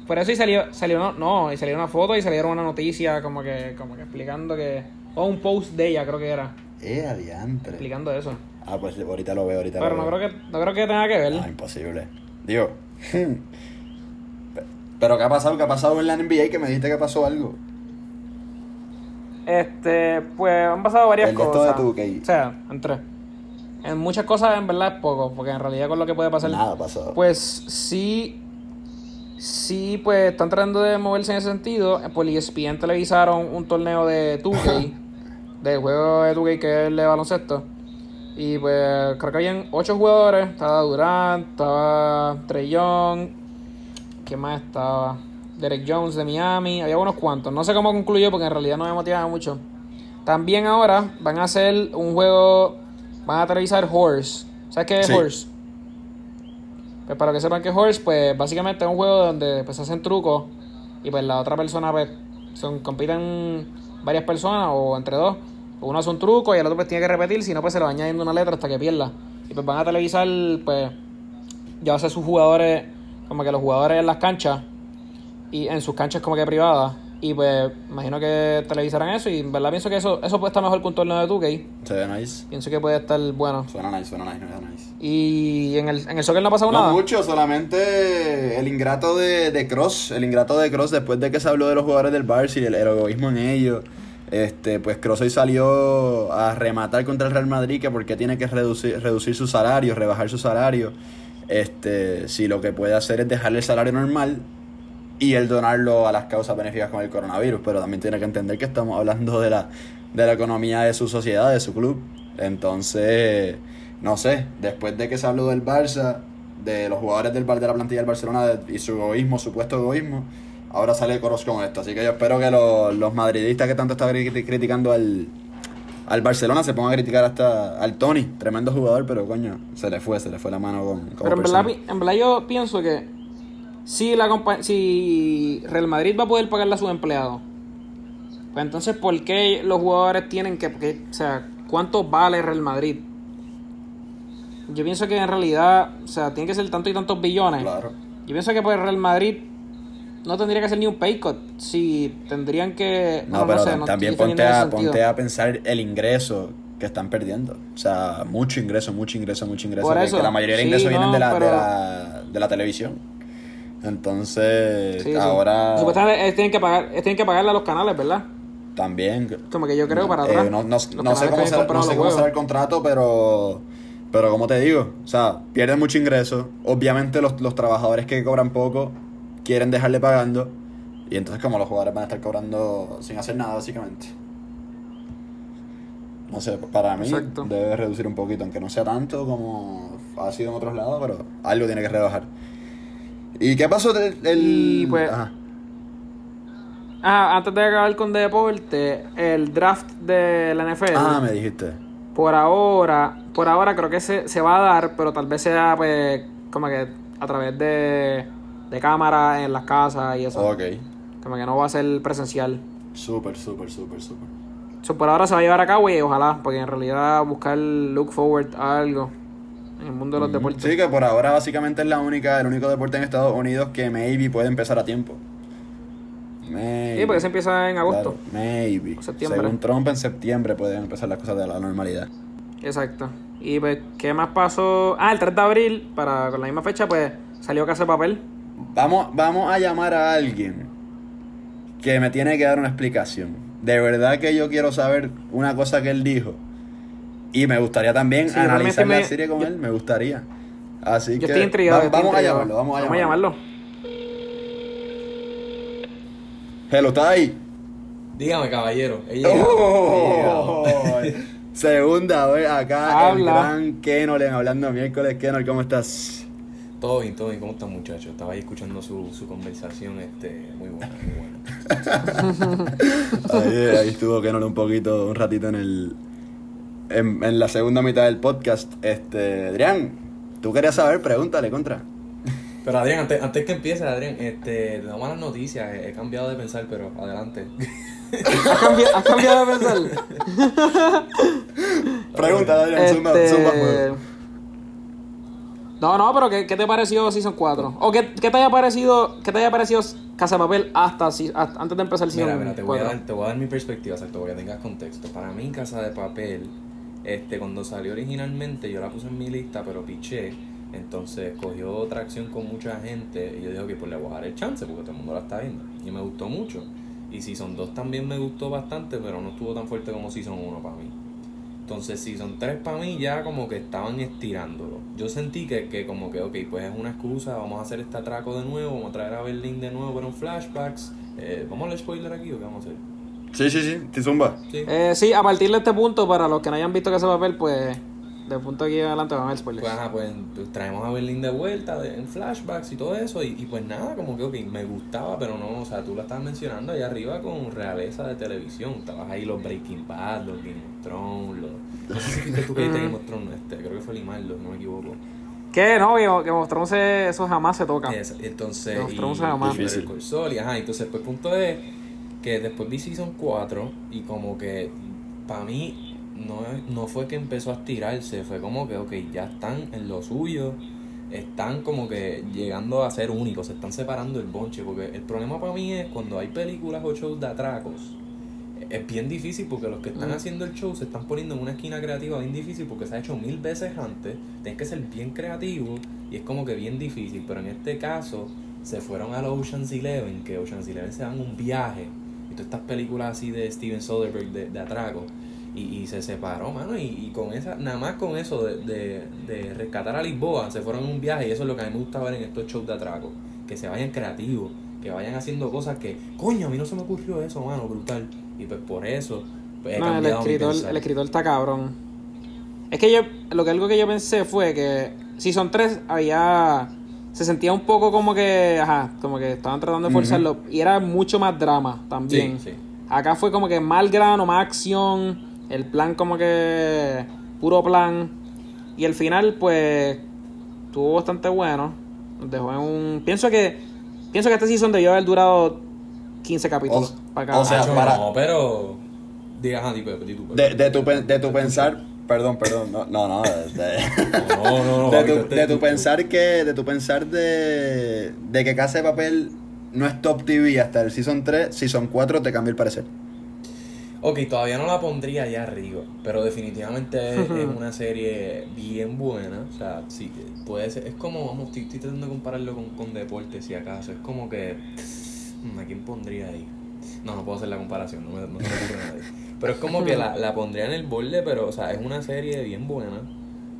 Por eso y salió, salió no, no, y salió una foto y salieron una noticia como que, como que explicando que. O un post de ella, creo que era, Eh, adiantre. explicando eso. Ah, pues ahorita lo veo, ahorita Pero lo no veo. creo que, no creo que tenga que ver. Ah, imposible. Digo. Pero ¿qué ha pasado? ¿Qué ha pasado en la NBA? Que me dijiste que pasó algo. Este, pues han pasado varias El cosas. de 2K. O sea, entre. En muchas cosas en verdad es poco, porque en realidad con lo que puede pasar. Nada ha pasado. Pues sí. Sí, pues están tratando de moverse en ese sentido. Por ESPN televisaron un torneo de 2K. del juego de 2K que es el de baloncesto. Y pues creo que habían 8 jugadores. Estaba Durant, estaba Trey Young. ¿Quién más estaba? Derek Jones de Miami, había unos cuantos. No sé cómo concluyó porque en realidad no me motivaba mucho. También ahora van a hacer un juego, van a televisar Horse. ¿Sabes qué es Sí. Horse? Pues para que sepan que Horse, pues básicamente es un juego donde pues hacen trucos y pues la otra persona pues son, compiten varias personas o entre dos. Uno hace un truco y el otro pues tiene que repetir, si no pues se le va añadiendo una letra hasta que pierda. Y pues van a televisar pues ya va a ser sus jugadores, como que los jugadores en las canchas y en sus canchas como que privadas. Y pues imagino que televisarán eso y en verdad pienso que eso, eso puede estar mejor que un torneo de 2K. Se ve nice. Pienso que puede estar bueno. Suena nice, suena nice, suena nice. Y en el, en el soccer no ha pasado No nada. mucho, solamente el ingrato de, de Cross, el ingrato de Cross después de que se habló de los jugadores del Barça y el, el egoísmo en ellos. Este, pues Cross hoy salió a rematar contra el Real Madrid que porque tiene que reducir, reducir su salario, rebajar su salario. Este, si lo que puede hacer es dejarle el salario normal y el donarlo a las causas benéficas con el coronavirus, pero también tiene que entender que estamos hablando de la, de la economía de su sociedad, de su club. Entonces, no sé, después de que se habló del Barça, de los jugadores del Bar de la plantilla del Barcelona de- y su egoísmo, supuesto egoísmo, ahora sale Coros con esto. Así que yo espero que los, los madridistas que tanto están cri- criticando al, al Barcelona se pongan a criticar hasta al Tony, tremendo jugador, pero coño, se le fue, se le fue la mano con, como Pero en verdad, en verdad yo pienso que si la si Real Madrid va a poder pagarle a sus empleados, pues entonces ¿por qué los jugadores tienen que, porque, o sea, cuánto vale Real Madrid? Yo pienso que en realidad, o sea, tiene que ser tantos y tantos billones. Claro. Yo pienso que pues Real Madrid no tendría que hacer ni un pay cut. Si tendrían que. No, bueno, pero sé, tam- no también ponte a, ponte a pensar el ingreso que están perdiendo. O sea, mucho ingreso, mucho ingreso, mucho ingreso. Por eso, que la mayoría de sí, ingresos vienen de la, de, la, de la televisión. Entonces, Sí, sí. ahora Supuestamente tienen que pagar, tienen que pagarle a los canales, ¿verdad? también. Como que yo creo para Eh, atrás. no, no- no sé cómo, será, no sé cómo será el contrato, pero, pero como te digo, o sea, pierden mucho ingreso. Obviamente los, los trabajadores que cobran poco quieren dejarle pagando. Y entonces como los jugadores van a estar cobrando sin hacer nada, básicamente. No sé, para mí Exacto. debe reducir un poquito, aunque no sea tanto como ha sido en otros lados, pero algo tiene que rebajar. ¿Y qué pasó del- Y, pues, Ajá. Ah, antes de acabar con deporte, el draft de la NFL. Ah, me dijiste. Por ahora, por ahora creo que se, se va a dar, pero tal vez sea pues como que a través de, de cámaras en las casas y eso. Ok. Como que no va a ser presencial. Súper, súper, súper, súper. Por ahora se va a llevar a cabo y ojalá, porque en realidad buscar look forward a algo en el mundo de los deportes. Sí, que por ahora básicamente es la única, el único deporte en Estados Unidos que maybe puede empezar a tiempo. Maybe. Sí, porque se empieza en agosto. Claro, maybe. O septiembre. Según Trump, en septiembre pueden empezar las cosas de la normalidad. Exacto. Y pues, ¿qué más pasó? Ah, el 3 de abril, para con la misma fecha, pues salió Casa de Papel. Vamos, vamos a llamar a alguien que me tiene que dar una explicación. De verdad que yo quiero saber una cosa que él dijo. Y me gustaría también Sí, analizar la me- serie con yo- él, me gustaría. Así Yo que estoy intrigado. va- yo estoy vamos a llamarlo, vamos a llamarlo. llamarlo. Hello, ¿está ahí? Dígame, caballero. Oh, llegado. segunda vez acá Habla. el gran Kenolen hablando miércoles. Kenol, ¿cómo estás? Todo bien, todo bien. ¿Cómo están, muchachos? Estaba ahí escuchando su, su conversación. Este, muy buena, muy buena. Ahí, ahí estuvo Kenol un poquito, un ratito en el en, en la segunda mitad del podcast. Este, Adrián, tú querías saber, pregúntale contra. Pero Adrián, antes, antes que empiece, Adrián, este, te malas noticias. He, he cambiado de pensar, pero adelante. ¿Has cambiado, has cambiado de pensar? Pregúntale, Adrián, zumba, zumba Este... fuego. No, no, pero ¿qué, qué te pareció Season 4? ¿O qué, qué te haya parecido qué te haya parecido Casa de Papel hasta, si- hasta- antes de empezar el Season Mira, mira, te voy, a 4? dar, te voy a dar mi perspectiva, exacto, para que tengas contexto. Para mí, Casa de Papel, este, cuando salió originalmente, yo la puse en mi lista, pero piché. Entonces cogió tracción con mucha gente y yo dije, que pues le voy a dar el chance porque todo el mundo la está viendo. Y me gustó mucho. Y Season 2 también me gustó bastante, pero no estuvo tan fuerte como Season 1 para mí. Entonces Season 3 para mí ya como que estaban estirándolo. Yo sentí que, que como que, ok, pues es una excusa, vamos a hacer este atraco de nuevo, vamos a traer a Berlín de nuevo para un flashbacks. Eh, ¿Vamos al spoiler aquí o qué vamos a hacer? Sí, sí, sí, te zumba. Sí. Eh, sí, a partir de este punto, para los que no hayan visto Casa de Papel, pues De punto aquí adelante van a ver spoilers. Pues, ajá, pues, pues, traemos a Berlín de vuelta de- en flashbacks y todo eso. Y, y pues nada, como que ok, me gustaba, pero no, o sea, tú la estabas mencionando allá arriba con realeza de televisión. Estabas ahí los Breaking Bad, los Game of Thrones, los. No sé si fuiste tú que viste Game of Thrones, este, creo que fue Limardo, no me equivoco. Que no, que, que mostramos eso jamás se toca. Es- entonces, Game of y, Thrones jamás. y Better Difícil. Call Saul, y ajá, entonces pues el punto es que después vi Season 4 y como que para mí no, no fue que empezó a estirarse, fue como que, ok, ya están en lo suyo, están como que llegando a ser únicos, se están separando el bonche, porque el problema para mí es cuando hay películas o shows de atracos, es bien difícil porque los que están Mm. haciendo el show se están poniendo en una esquina creativa bien difícil porque se ha hecho mil veces antes, tienes que ser bien creativo y es como que bien difícil, pero en este caso se fueron a los Ocean's Eleven, que Ocean's Eleven se dan un viaje, estas películas así de Steven Soderbergh de, de atraco, y, y se separó, mano, y, y con esa, nada más con eso de, de, de rescatar a Lisboa, se fueron en un viaje, y eso es lo que a mí me gusta ver en estos shows de atraco, que se vayan creativos, que vayan haciendo cosas que, coño, a mí no se me ocurrió eso, mano, brutal, y pues por eso, pues he No, el mi escritor, pensar. el escritor está cabrón. Es que yo, lo que algo que yo pensé fue que Season 3 había. Se sentía un poco como que, ajá, como que estaban tratando de forzarlo. Y era mucho más drama también. Sí, sí. Acá fue como que más grano, más acción. El plan como que puro plan. Y el final, pues, estuvo bastante bueno. Nos dejó en un... Pienso que pienso que este season debió haber durado 15 capítulos. O- para cada o sea, Nacho, para- no, pero, diga, di tú, De, de, tu, de tu pensar, perdón, perdón, no, no, no, de, No, no, no, de Javi, tu, de tu pensar que, de tu pensar de, de que Casa de Papel no es top TV hasta el Season 3, Season 4 te cambia el parecer. Ok, todavía no la pondría allá arriba, pero definitivamente es, es una serie bien buena. O sea, sí, puede ser. Es como, vamos, estoy, estoy tratando de compararlo con, con deporte, si acaso. Es como que. mm, ¿A quién pondría ahí? No, no puedo hacer la comparación, no, me, no me ocurre nadie. Pero es como que la, la pondría en el borde, pero, o sea, es una serie bien buena.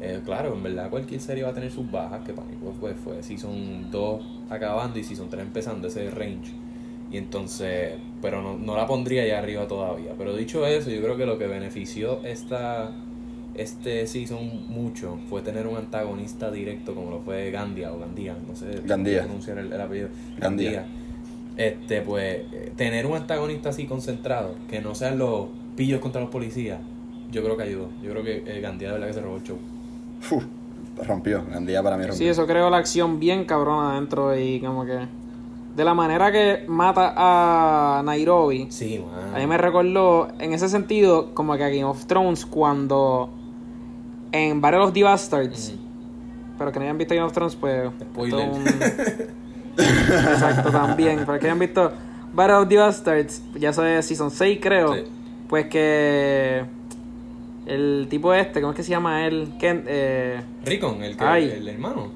Eh, claro, en verdad cualquier serie va a tener sus bajas, que para mí pues, fue, fue Season 2 acabando y Season 3 empezando, ese range. Y entonces, pero no, no la pondría allá arriba todavía. Pero dicho eso, yo creo que lo que benefició esta, este season mucho fue tener un antagonista directo como lo fue Gandia o Gandía, no sé Gandía. cómo pronunciar el, el apellido. Gandía. Este, pues, eh, tener un antagonista así concentrado, que no sean los pillos contra los policías, yo creo que ayudó. Yo creo que eh, Gandía de verdad que se robó el show. Uf, rompió, Gandía para mí rompió. Sí, eso creó la acción bien cabrona adentro y como que... De la manera que mata a Nairobi, Sí, man. a mí me recordó, en ese sentido, como que a Game of Thrones cuando en Battle of the Bastards, Ujú. pero que no hayan visto Game of Thrones, pues... Spoiler. un- Exacto, también. Para que hayan visto Battle of the Bastards, ya eso es Season 6 creo, Sí. Pues que... El tipo este, ¿cómo es que se llama él? Ken, eh, Rickon, el, que, Ay. el hermano.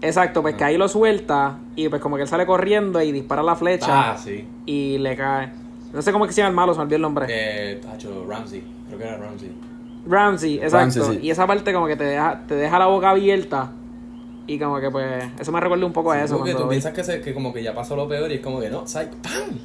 Exacto, pues que ahí lo suelta y pues como que él sale corriendo y dispara la flecha Ah, sí. y le cae. No sé cómo es que se llama el malo, se me olvidó el nombre. Eh, Tacho, Ramsey. Creo que era Ramsey. Ramsey, exacto. Ramsey, sí. Y esa parte como que te deja, te deja la boca abierta y como que pues eso me recuerda un poco a eso. Porque tú piensas que, se, que como que ya pasó lo peor y es como que no, ¡pam!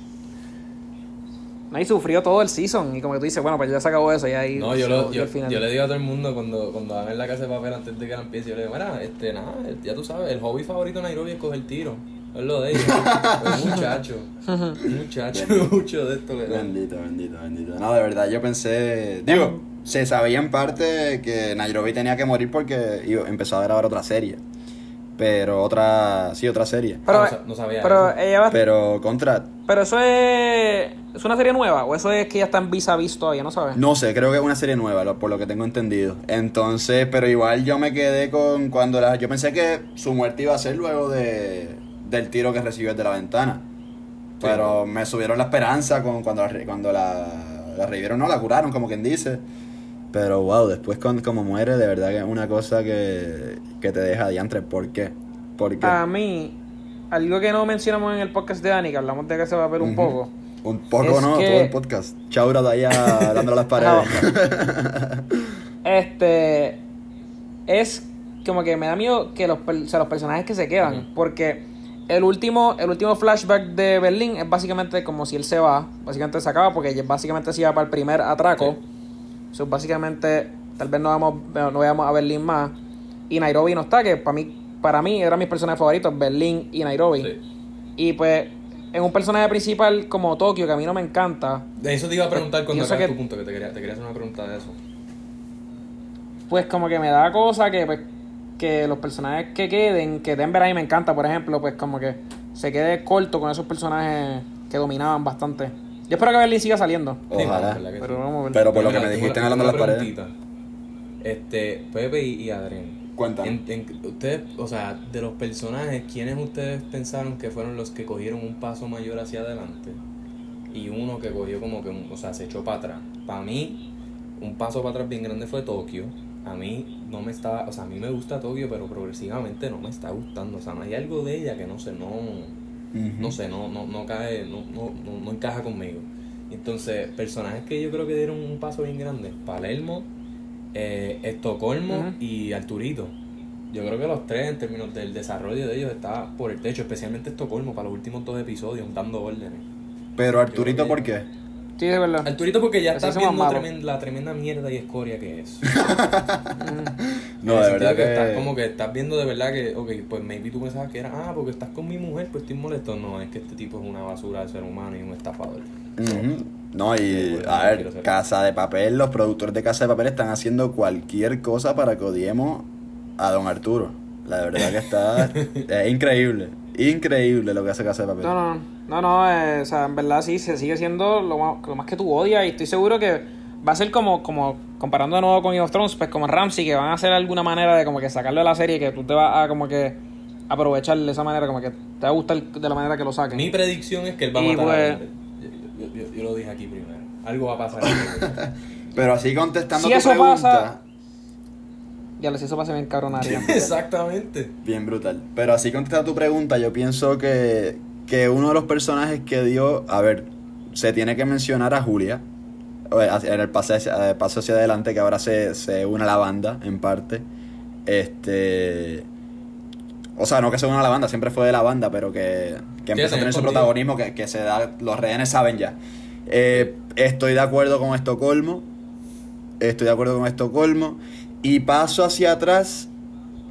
No, y sufrió todo el season y como que tú dices, bueno, pues ya se acabó eso y ahí No, yo, se lo, yo, final. yo le digo a todo el mundo cuando, cuando van en la casa de papel antes de que la empiece, yo le digo, mira, este, nada, ya tú sabes, el hobby favorito de Nairobi es coger tiro. Es lo de ellos. un muchacho. Un muchacho, mucho de esto. le da. Bendito, bendito, bendito. No, de verdad, yo pensé. Digo, se sabía en parte que Nairobi tenía que morir porque iba- empezó a grabar otra serie. Pero otra. Sí, otra serie. Pero, Ah, no sa- no sabía pero eso. ella va- Pero contra. pero eso es es una serie nueva o eso es que ya está en vis a vis todavía, no sabes. No sé, creo que es una serie nueva, lo- por lo que tengo entendido. Entonces, pero igual yo me quedé con cuando la. Yo pensé que su muerte iba a ser luego de, del tiro que recibió desde la ventana. Pero me subieron la esperanza con, cuando, la, cuando la, la revivieron, no, la curaron, como quien dice. Pero wow, después con, como muere, de verdad que es una cosa que, que te deja diantre. ¿Por qué? Porque A mí, algo que no mencionamos en el podcast de Dani, que hablamos de que se va a ver un poco. un poco, es ¿no? que- Todo el podcast. Chaura de allá dándole a las paredes. Este es como que me da miedo que los, o sea, los personajes que se quedan, porque el último el último flashback de Berlín es básicamente como si él se va, básicamente se acaba porque básicamente se iba para el primer atraco. Eso básicamente tal vez no vamos, no veamos a Berlín más. Y Nairobi no está, que para mí, para mí eran mis personajes favoritos, Berlín y Nairobi. Sí. Y pues, en un personaje principal como Tokio, que a mí no me encanta, De eso te iba a preguntar cuando acabes que- tu punto, que te quería, te quería hacer una pregunta de eso. pues como que me da cosa que, pues, que los personajes que queden, que Denver a mí me encanta, por ejemplo, pues como que se quede corto con esos personajes que dominaban bastante. Yo espero que Berlín siga saliendo. Ojalá. mano, ¿verdad que Pero vamos a ver. Pero por lo que me dijiste hablando de las paredes. Este, Pepe y, y Adrián. Cuéntame. En- en- ustedes, o sea, de los personajes, ¿quiénes ustedes pensaron que fueron los que cogieron un paso mayor hacia adelante? Y uno que cogió como que, un- o sea, se echó para atrás. Para mí, un paso para atrás bien grande fue Tokio. A mí no me estaba, o sea, a mí me gusta Tokio, pero progresivamente no me está gustando. O sea, no hay algo de ella que no sé, no, No sé, no, no, no cae, no, no, no, no encaja conmigo. Entonces, personajes que yo creo que dieron un paso bien grande, Palermo, eh, Estocolmo y Arturito. Yo creo que los tres en términos del desarrollo de ellos está por el techo, especialmente Estocolmo para los últimos dos episodios, dando órdenes. Pero Arturito, ¿por qué? Sí, de verdad. Arturito porque ya estás viendo la tremenda mierda y escoria que es. No, En el de verdad que... estás como que estás viendo de verdad que, ok, pues maybe tú pensabas que era, ah, porque estás con mi mujer, pues estoy molesto. No, es que este tipo es una basura de ser humano y un estafador. No, y bueno, a no ver, Casa de Papel, los productores de Casa de Papel están haciendo cualquier cosa para que odiemos a Don Arturo. La verdad que está es increíble, increíble lo que hace Casa de Papel. No, no, no, no, eh, o sea, en verdad sí, se sigue siendo lo más, lo más que tú odias y estoy seguro que va a ser como, como comparando de nuevo con Game of Thrones, pues como Ramsey, que van a hacer alguna manera de como que sacarlo de la serie que tú te vas a como que aprovechar de esa manera, como que te va a gustar de la manera que lo saquen. Mi predicción es que él va a matar a pues-. Yo, yo- yo- yo lo dije aquí primero. Algo va a pasar. Pero así contestando Si tu eso pregunta, pasa- Ya les eso pasa bien cabronaria. Exactamente. bien brutal. Pero así contestando tu pregunta, yo pienso que, que uno de los personajes que dio, a ver, se tiene que mencionar a Julia. eh, En el paso hacia, eh, paso hacia adelante, que ahora se, se une a la banda, en parte. Este. O sea, no que se une a la banda, siempre fue de la banda, pero que, que empieza a tener su protagonismo, que, que se da. Los rehenes saben ya. Eh, estoy de acuerdo con Estocolmo. Estoy de acuerdo con Estocolmo. Y paso hacia atrás.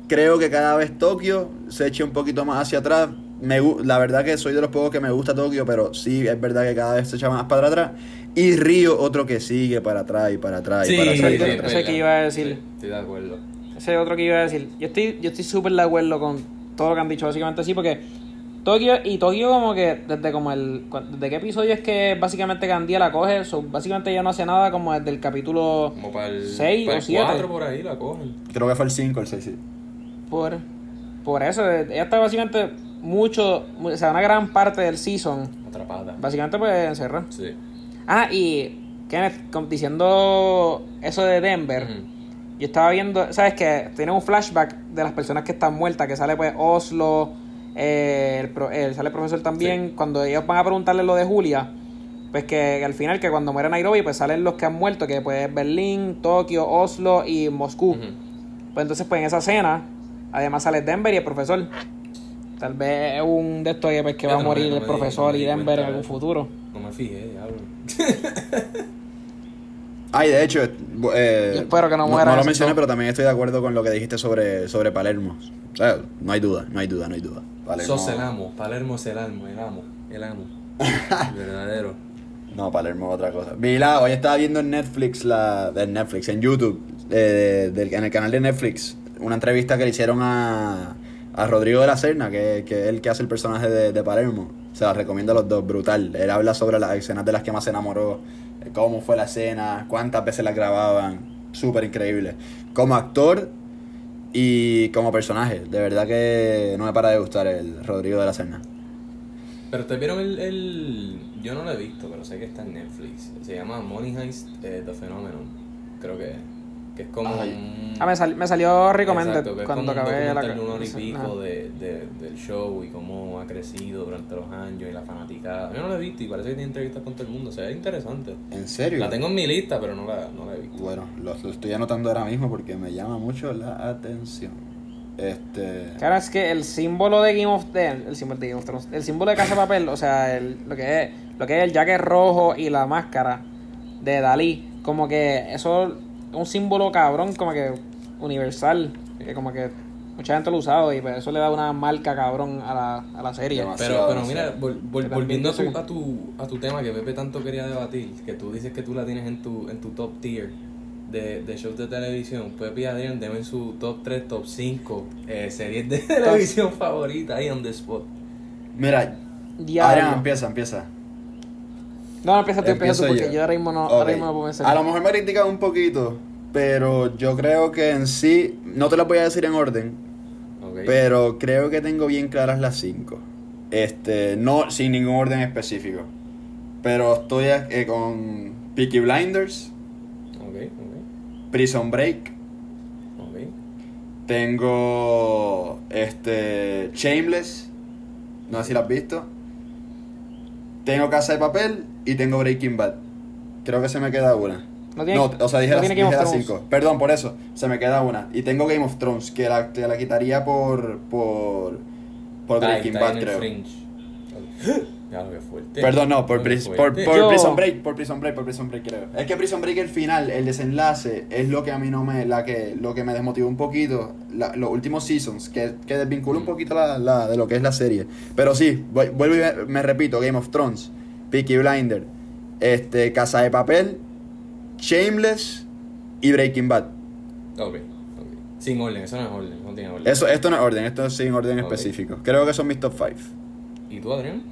Creo que cada vez Tokio se eche un poquito más hacia atrás. Me, la verdad que soy de los pocos que me gusta Tokio, pero sí es verdad que cada vez se echa más para atrás. Y Río, otro que sigue para atrás y para atrás y para sí, atrás. y sí, para sí. atrás. Eso es que iba a decir. Sí, estoy de acuerdo. Ese es otro que iba a decir. Yo estoy yo estoy súper de acuerdo con todo lo que han dicho, básicamente sí, porque Tokio, y Tokio como que desde como el... ¿Desde qué episodio es que básicamente Gandía la coge? So, básicamente ya no hace nada como desde el capítulo Como para el, Seis para o el siete. 4 por ahí la cogen. Creo que fue el 5 el 6, sí. por... Por eso, ella está básicamente mucho... mu- O sea, una gran parte del season, Atrapada. básicamente pues encerrada. Sí. Ah, y Kenneth, diciendo eso de Denver... Yo estaba viendo, ¿sabes qué? Tiene un flashback de las personas que están muertas, que sale pues Oslo, eh, el pro- eh, sale el profesor también, cuando ellos van a preguntarle lo de Julia, pues que al final que cuando muere Nairobi pues salen los que han muerto, que pues Berlín, Tokio, Oslo y Moscú. Pues entonces pues en esa escena, además sale Denver y el profesor. Tal vez es un de estos que, pues, que va a no morir me- no el profesor no y Denver en algún futuro. No me fijé, diablo. Ay, de hecho, eh, Yo espero que no no, muera lo eso. mencioné, pero también estoy de acuerdo con lo que dijiste sobre, sobre Palermo. O sea, no hay duda, no hay duda, no hay duda. Palermo, Sos el amo. Palermo es el amo, el amo, el amo. El verdadero. No, Palermo es otra cosa. Vi la, hoy estaba viendo en Netflix, la, en Netflix, en YouTube, eh, del- en el canal de Netflix, una entrevista que le hicieron a, a Rodrigo de la Serna, que, que es el que hace el personaje de, de Palermo. Se la recomiendo a los dos, brutal. Él habla sobre las escenas de las que más se enamoró, eh, cómo fue la escena, cuántas veces la grababan. Súper increíble. Como actor y como personaje, de verdad que no me para de gustar el Rodrigo de la Serna. Pero ustedes vieron el, el. Yo no lo he visto, pero sé que está en Netflix. Se llama Money Heist eh, The Phenomenon. Creo que. Que es como. Un- Ah, me, sal- me salió recommended Exacto, que es cuando como un acabé la... una hora y pico de, de- del show y cómo ha crecido durante los años y la fanaticada. Yo no lo he visto y parece que tiene entrevistas con todo el mundo. O sea, es interesante. ¿En serio? La tengo en mi lista, pero no la, no la he visto. Bueno, lo, lo estoy anotando ahora mismo porque me llama mucho la atención. Este. Claro, es que el símbolo de Game of Thrones, el símbolo de Game of Thrones, el símbolo de Casa de Papel, o sea, el- lo que es lo que es el jacket rojo y la máscara de Dalí, como que eso un símbolo cabrón, como que universal. Que como que mucha gente lo ha usado y pues eso le da una marca cabrón a la, a la serie. Demasiado. Pero, pero mira, vol- vol- volviendo a tu, a, tu, a tu tema que Pepe tanto quería debatir, que tú dices que tú la tienes en tu, en tu top tier de, de shows de televisión, Pepe y Adrián deben su top 3, top 5 eh, series de televisión favoritas ahí on the spot. Mira, Diablo. Adrián, empieza, empieza. No, no, empieza tú, empieza tú, porque yo. yo ahora mismo no, ahora Ok. mismo no puedo pensar. A lo mejor me criticas un poquito, pero yo creo que en sí, no te las voy a decir en orden, pero creo que tengo bien claras las cinco. Este, no sin ningún orden específico. Pero estoy eh, con Peaky Blinders, Ok, ok, Prison Break, ok. tengo este Shameless, no sé si la has visto. Tengo Casa de Papel y tengo Breaking Bad. Creo que se me queda una. No tiene- No, o sea, dije, no las, dije las cinco. Perdón, por eso. Se me queda una. Y tengo Game of Thrones, que la, que la quitaría por. por. por Breaking está Bad, creo. Ya lo que fuerte. Perdón, no, por, Pris- por, fuerte. por Yo- Prison Break, por Prison Break, por Prison Break creo. Es que Prison Break el final, el desenlace, es lo que a mí no me, la que, lo que me desmotivó un poquito, la- los últimos seasons, que, que desvincula un poquito la, la- de lo que es la serie. Pero sí, voy- vuelvo y me, me repito, Game of Thrones, Peaky Blinder, este, Casa de Papel, Shameless y Breaking Bad. Ok, ok. Sin orden, eso no es orden, no tiene orden. Eso, esto no es orden, esto es sin orden específico. Creo que son mis top 5. ¿Y tú, Adrián?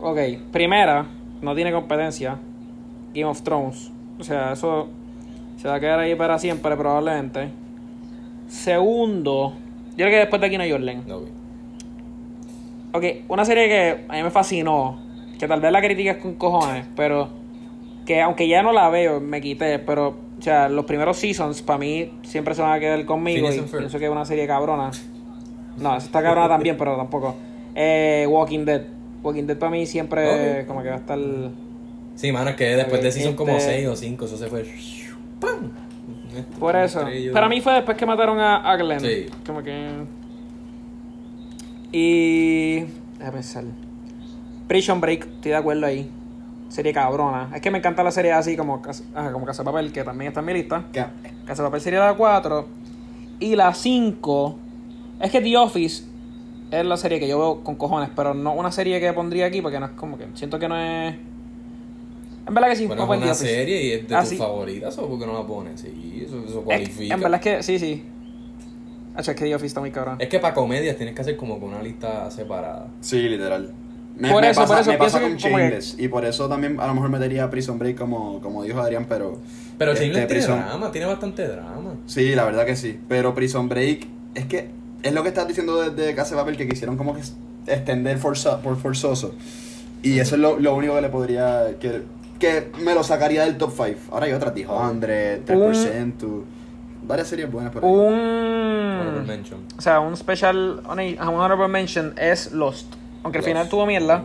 Ok, primera, no tiene competencia. Game of Thrones. O sea, eso se va a quedar ahí para siempre, probablemente. Segundo, yo creo que después de aquí no hay orden. Ok. Ok, una serie que a mí me fascinó, que tal vez la critiques con cojones, pero que aunque ya no la veo, me quité, pero, o sea, los primeros seasons para mí siempre se van a quedar conmigo y pienso que es una serie cabrona. No, esa está cabrona también, pero tampoco. Eh, Walking Dead. Walking Dead para mí siempre como que va a estar... Sí, mano, es que después de season como este- 6 o 5, eso se fue. ¡Pam! Por eso. Para mí fue después que mataron a, a Glenn. Sí. Como que. Y. Déjame pensar. Prison Break, estoy de acuerdo ahí. Serie cabrona. Es que me encanta la serie así como, ajá, como Casa de Papel, que también está en mi lista. Casa de Papel sería la 4. Y la 5. Es que The Office es la serie que yo veo con cojones, pero no una serie que pondría aquí porque no es como que. Siento que no es. En verdad que sí, Bueno, no es una serie y es de Ah, tus sí. favoritas, ¿o por qué no la pones? Sí, eso, eso Es- cualifica. en verdad es que sí, sí. Hacho, es que The Office está muy cabrón. Es que para comedias tienes que hacer como con una lista separada. Sí, literal. Me, Por me eso, pasa, por eso, me pasa pienso con que- Shameless. Y por eso también a lo mejor metería Prison Break como, como dijo Adrián, pero. Pero este, tiene Prison- drama, tiene bastante drama. Sí, la verdad que sí. Pero Prison Break, es que es lo que estás diciendo desde Casa de Papel, que quisieron como que extender forza, por forzoso. Y eso es lo, lo único que le podría. Que, que me lo sacaría del top 5. Ahora hay otras, dijo Andre, 3%. Varias series buenas por ahí. Honorable Un. mention. O sea, un special. Un honorable mention es Lost. Aunque al final tuvo mierda.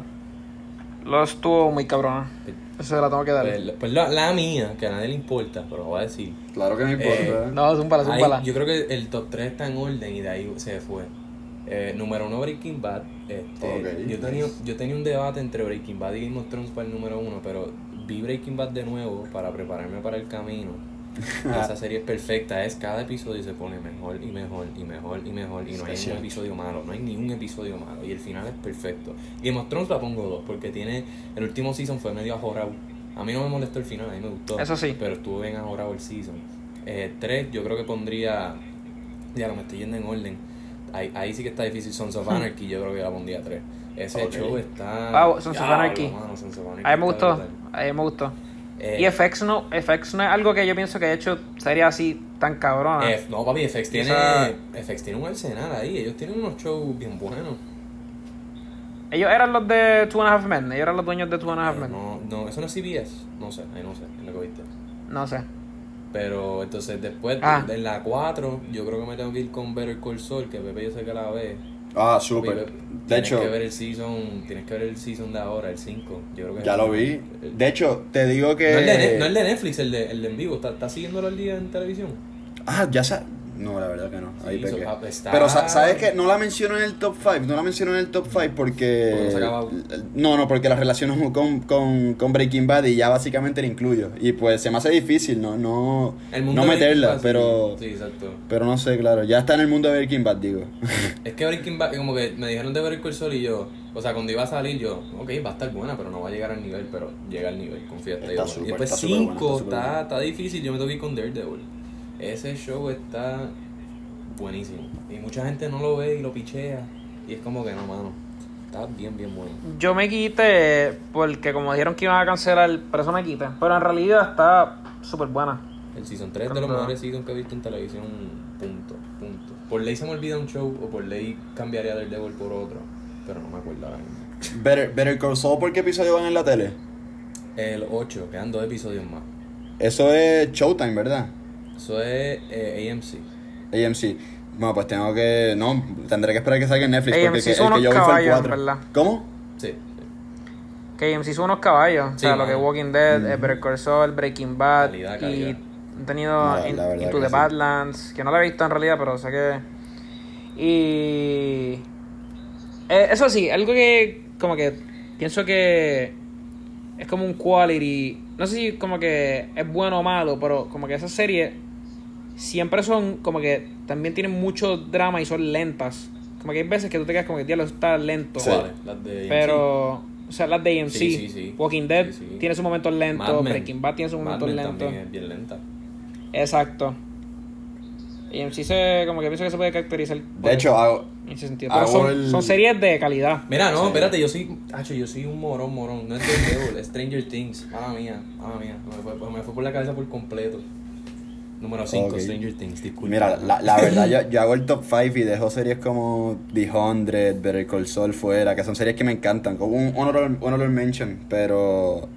Lost tuvo muy cabrona. Eso se la tengo que dar. Pues, pues la, la mía, que a nadie le importa, pero lo voy a decir. Claro que me importa. Eh, No, zúmbala, Ahí, zúmbala. yo creo que el top 3 está en orden y de ahí se fue. Eh, número 1 Breaking Bad. Este, yo, tenía, yo tenía un debate entre Breaking Bad y Game of Thrones para el número 1, pero vi Breaking Bad de nuevo para prepararme para el camino. Esa serie es perfecta, es cada episodio se pone mejor y mejor y mejor y mejor y no hay un episodio malo, no hay ni un episodio malo y el final es perfecto. Game of Thrones la pongo 2 porque tiene, el último season fue medio ajorado. A mí no me molestó el final, a mí me gustó. Eso sí. Pero estuvo bien ajorado el season. Eh, 3 yo creo que pondría, ya no me estoy yendo en orden. Ahí, ahí sí que está difícil. Sons of Anarchy, yo creo que la pondría 3. Ese show está. Ah, Sons of Anarchy. mano, Sons of Anarchy A mí me gustó. brutal. A mí me gustó. Eh, Y FX no, FX no es algo que yo pienso que de hecho sería así tan cabrona. F- no, papi, FX tiene, Esa- FX tiene un arsenal ahí. Ellos tienen unos shows bien buenos. Ellos eran los de Two and a Half Men. Ellos eran los dueños de Two and a Half Eh, Men. no, no, eso no es CBS. No sé, ahí no sé, en lo que viste. No sé. Pero entonces después, Ah. en la 4, yo creo que me tengo que ir con Better Call Saul, que Pepe yo sé que la ve. Ah, súper. De hecho, que ver el season, tienes que ver el season de ahora, el 5. Yo creo que ya lo vi. El- De hecho, te digo que. no, el de, no el de Netflix, el de, el de en vivo. ¿Estás está siguiéndolo al día en televisión? Ah, ya sa- No, la verdad que no. Ahí Sí, pequé. so- ah, está- Pero sa- ¿sabes qué? No la menciono en el top 5. No la menciono en el top 5 porque... Porque no No, porque la relaciono con, con, con Breaking Bad y ya básicamente la incluyo. Y pues se me hace difícil no, no, El mundo no meterla, pero... Sí, exacto. Pero no sé, claro. Ya está en el mundo de Breaking Bad, digo. Es que Breaking Bad, como que me dijeron de ver el Sol y yo, o sea, cuando iba a salir yo, ok, va a estar buena, pero no va a llegar al nivel, pero llega al nivel, confía. Está súper, y después está súper buena, 5, está está difícil, yo me tengo que ir con Daredevil. Ese show está buenísimo. Y mucha gente no lo ve y lo pichea. Y es como que no, mano. Está bien, bien bueno. Yo me quité porque como dijeron que iban a cancelar, por eso me quité. Pero en realidad está súper buena. El season 3 de los mejores seasons que he visto en televisión, punto, punto. Por ley se me olvida un show o por ley cambiaría Daredevil por otro, pero no me acuerdo ahora mismo. Better, Better Call Saul, ¿por qué episodio van en la tele? El 8, quedan dos episodios más. Eso es Showtime, ¿verdad? Eso es eh, AMC. AMC. Bueno, pues tengo que... No, tendré que esperar que salga en Netflix porque AMC que, son el que yo vi fue el caballos, 4. ¿verdad? ¿Cómo? Sí. Que AMC son unos caballos. o sea, lo que es Walking Dead, eh, Better Call Saul, Breaking Bad. Calidad, y han tenido No, In- Into the sí. Badlands, que no la he visto en realidad, pero sé que... Y... eh, eso sí, algo que como que pienso que es como un quality, no sé si como que es bueno o malo, pero como que esas series siempre son como que también tienen mucho drama y son lentas. Como que hay veces que tú te quedas como que diablo está lento. Sí. De. Pero, o sea, las de AMC, Sí, sí, sí. Walking Dead Sí, sí. tiene sus momentos lentos. Breaking Bad tiene sus Mad momentos Men lentos. también es bien lenta. Exacto. AMC se, como que pienso que se puede caracterizar por De hecho, hago... en ese sentido. Pero son, el- son series de calidad. Mira, no, Sí. espérate, yo soy, hacho, yo soy un morón, morón. No es Daredevil, es Stranger Things. Mala mía, mala mía. Me fue, me fue por la cabeza por completo. Número 5, Ok. Stranger Things, disculpa. Mira, la, la verdad, yo, yo hago el top 5 y dejo series como The 100, Better Call Saul fuera, que son series que me encantan, como un honorable, honorable mention, pero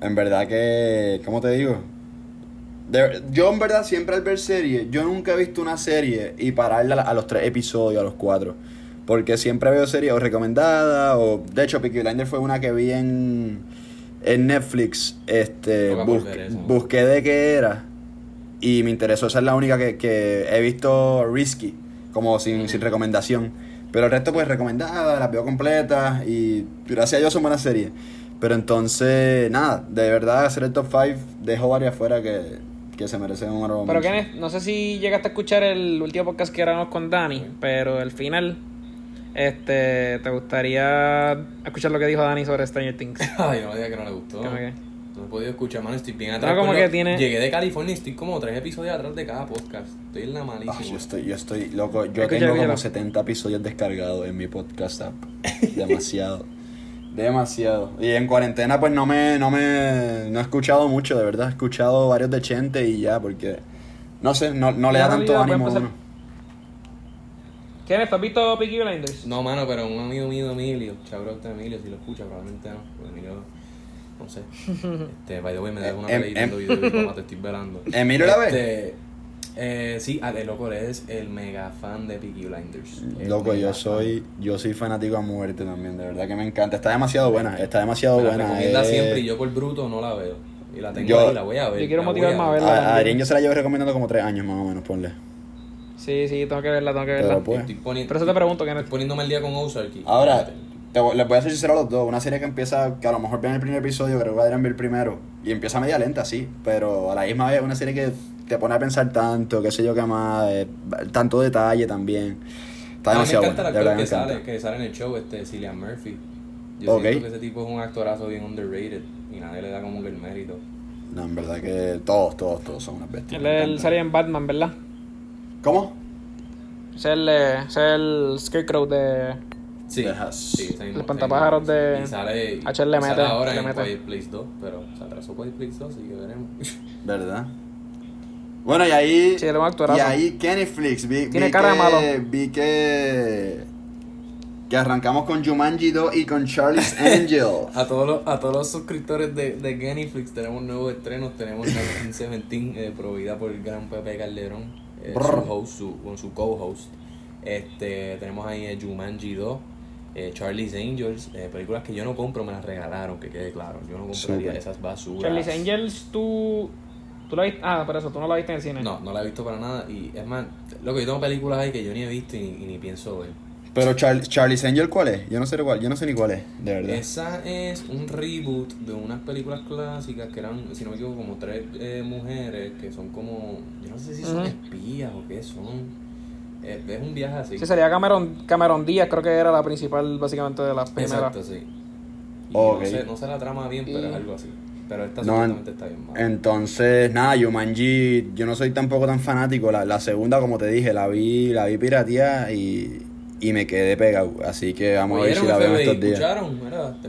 en verdad que, ¿cómo te digo? De- yo en verdad siempre al ver series, yo nunca he visto una serie y pararla a, los tres episodios, a los cuatro, porque siempre veo series o recomendadas, o de hecho Peaky Blinders fue una que vi en, en Netflix, este, Toca por bus- ver eso. busqué de qué era. Y me interesó, esa es la única que, que he visto risky, como sin, sin recomendación. Pero el resto pues recomendada, las veo completas y gracias a Dios son buenas series. Pero entonces, nada, de verdad hacer el top 5 dejo varias fuera que, que se merecen un honorable Pero. Kenneth, no sé si llegaste a escuchar el último podcast que grabamos con Dani, pero al final, este, ¿te gustaría escuchar lo que dijo Dani sobre Stranger Things? Ay, no me digas que no le gustó. No he podido escuchar, mano, estoy bien atrás. No, como con que lo- tiene- Llegué de California y estoy como tres episodios atrás de cada podcast. Estoy en la malísima. Yo estoy, yo estoy loco. Yo Escucha, tengo como 70 episodios descargados en mi podcast app. Demasiado. Demasiado. Y en cuarentena pues no me, no me, no he escuchado mucho, de verdad. He escuchado varios de Chente y ya, porque, no sé, no, no le da tanto realidad, ánimo a uno. Kenneth, ¿has visto Peaky Blinders? No, mano, pero un amigo mío, Emilio, chabro de Emilio, si lo escucha, probablemente no. Porque Emilio, no sé. Este, by the way, me dejo una Em- peleita em- de video y papá, te estoy velando. ¿Emilio la ve? Este, eh, sí, Ale, loco, es el mega fan de Peaky Blinders. El Loco, yo fan. soy, yo soy fanático a muerte también, de verdad que me encanta. Está demasiado buena, está demasiado Me la buena. recomienda eh. siempre y yo por bruto no la veo. Y la tengo Yo- ahí, la voy a ver. Yo quiero motivarme a ver. verla. A, a. Adrián yo se la llevo recomendando como tres años más o menos, ponle. Sí, sí, tengo que verla, tengo que verla. Pero pues. Estoy Por eso te pregunto, estoy Kenneth. poniéndome al día con Ozark. Ahora, les voy a ser sincero a los dos. Una serie que empieza, que a lo mejor ven el primer episodio, creo que Adrián ve el primero, y empieza media lenta, sí, pero a la misma vez es una serie que te pone a pensar tanto, qué sé yo qué más, eh, tanto detalle también. Está mí me demasiado encanta buena, el de actor verdad que sale, que sale en el show, este Cillian Murphy. Yo Ok. siento que ese tipo es un actorazo bien underrated y nadie le da como que el mérito. No, en verdad que todos, todos, todos son unas bestias. Él, él salía en Batman, ¿verdad? ¿Cómo? Es el, es el Scarecrow de... Sí, Dejas. sí, El mismo. de- Y sale, y H le sale mete, ahora le en mete. Quiet Place 2, pero se atrasó Quiet Place 2, así que veremos. ¿Verdad? Bueno, y ahí. Sí, un actorazo. Y ahí Kenny Flix. Vi, Tiene vi cara que, malo. Vi que. Que arrancamos con Jumanji 2 y con Charlie's Angel. A todos los, a todos los suscriptores de, de Geniflix tenemos nuevos estrenos. Tenemos 1917 eh, prohibida por el gran Pepe Calderón, eh, su host, su, con su co-host. Este, tenemos ahí eh, Jumanji 2, eh, Charlie's Angels, eh, películas que yo no compro, me las regalaron, que quede claro. Yo no compraría esas basuras. Charlie's Angels, tú... ¿Tú la viste? Ah, por eso, tú no la viste en el cine. No, no la he visto para nada. Y es más, lo que yo tengo películas ahí que yo ni he visto y, y ni pienso ver. Pero Char Charlie's Angel, ¿cuál es? Yo no sé cuál, yo no sé ni cuál es, de verdad. Esa es un reboot de unas películas clásicas que eran, si no me equivoco, como tres eh, mujeres que son como, yo no sé si son espías o qué son. Eh, es un viaje así. Sí, sería Cameron, Cameron Díaz, creo que era la principal básicamente de las primeras. Exacto, sí. Y Ok. no, sé, no sé la trama bien, pero Y- es algo así. Pero esta No, está bien mala. Entonces, nada, Yumanji, yo no soy tampoco tan fanático. La, la segunda, como te dije, la vi, la vi pirateada y, y me quedé pegado. Así que vamos a ver si ¿Oyeron, la veo estos días.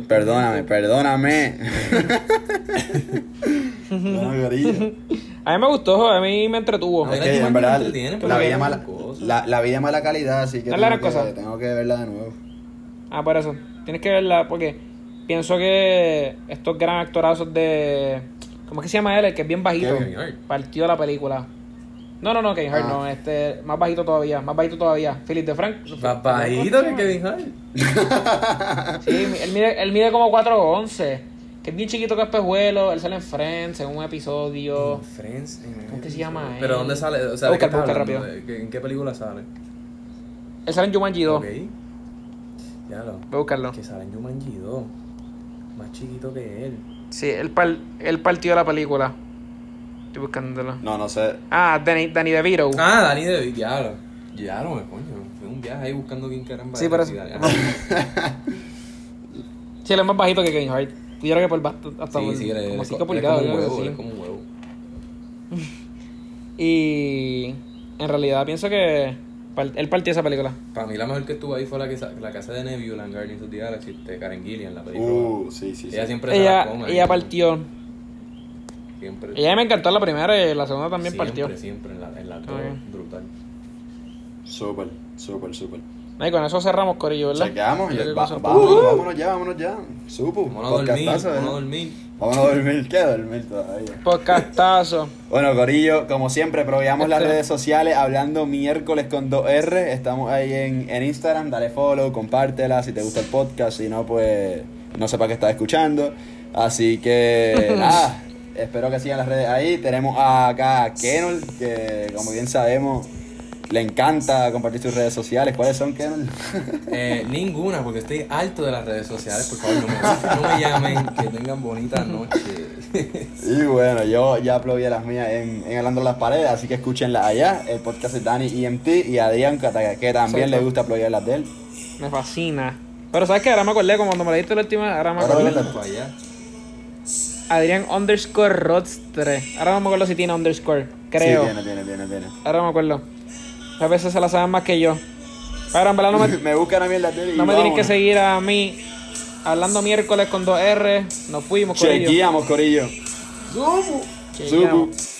Perdóname, perdóname. no. A mí me gustó, a mí me entretuvo. Es que en verdad la vi, mala, la, la vi de mala calidad, así que tengo, cosa. que tengo que verla de nuevo. Ah, por eso. Tienes que verla porque pienso que estos gran actorazos de. ¿Cómo es que se llama él? El que es bien bajito. Kevin Hart. Partió la película. No, no, no, Kevin Hart, Ah. no. Este, más bajito todavía. Más bajito todavía. Philip de Frank. Más bajito que Kevin Hart. Sí, él mide, él mide como 4'11. Que es bien chiquito que es pejuelo. Él sale en Friends en un episodio. Friends. en- ¿Cómo que se llama ¿Pero él? dónde sale? O sea, Busca, ¿de qué rápido. ¿De qué- ¿En qué película sale? Él sale en Jumanji 2. Ok. Ya lo. Voy a buscarlo. Que sale en Jumanji 2. Más chiquito que él. Sí, él, par- él partió la película. Estoy buscándolo. No, no sé. Ah, Danny, Danny DeVito. Ah, Dani de ya lo. Ya lo me coño. Fue un viaje ahí buscando quién caramba Sí, era. pero. Sí, él es más bajito que Kevin Hart. Yo creo que por bast- hasta Sí, por sí, como es 5 co- pulgadas. Como un creo que huevo, sí. es como un huevo. Y en realidad pienso que él partió esa película. Para mí la mejor que estuvo ahí fue la, que, la casa de Nebula en Guardians of the Galaxy de Karen Gillian, la película. Uh, sí, sí, sí. ella siempre se la Ella, come. ella partió. Siempre. Ella me encantó la primera y la segunda también siempre, partió. Siempre, en la, en la dos, Ok. brutal. Súper, súper, súper. Y con eso cerramos, Corillo, ¿verdad? Chequeamos, que va- vamos, Uh, vámonos ya, vámonos ya. Supo. Vámonos a dormir, vámonos a ¿eh? dormir. Vámonos a dormir, ¿qué dormir todavía? Podcastazo. Bueno, Corillo, como siempre, probamos las Este- redes sociales hablando miércoles con 2R. Estamos ahí en, en Instagram, dale follow, compártela si te gusta el podcast, si no, pues no sé para qué estás escuchando. Así que nada, espero que sigan las redes ahí. Tenemos acá a Kenol, que como bien sabemos, le encanta compartir sus redes sociales. ¿Cuáles son, Kenol? Eh, ninguna, porque estoy alto de las redes sociales. Por favor, no me, no me llamen. Que tengan bonitas noches. Y bueno, yo ya aplaudí las mías en, en Hablando las Paredes, así que escúchenlas allá. El podcast de Dani EMT y Adrián, que, que también le gusta aplaudir las de él. Me fascina. Pero sabes que ahora me acordé, como cuando me la diste la última, ahora me Ahora acordé. allá. Adrián underscore Rodstre. Ahora no me acuerdo si tiene underscore. Creo. Sí, tiene, tiene, tiene, tiene. Ahora me acuerdo. A veces se la saben más que yo. Pero en verdad no me, me buscan a mí en la tele y no me tienen que seguir a mí. Hablando miércoles con 2R. Nos fuimos, Corillo. Chequeamos, Corillo. ¡Sumo! Chequeamos. Supu.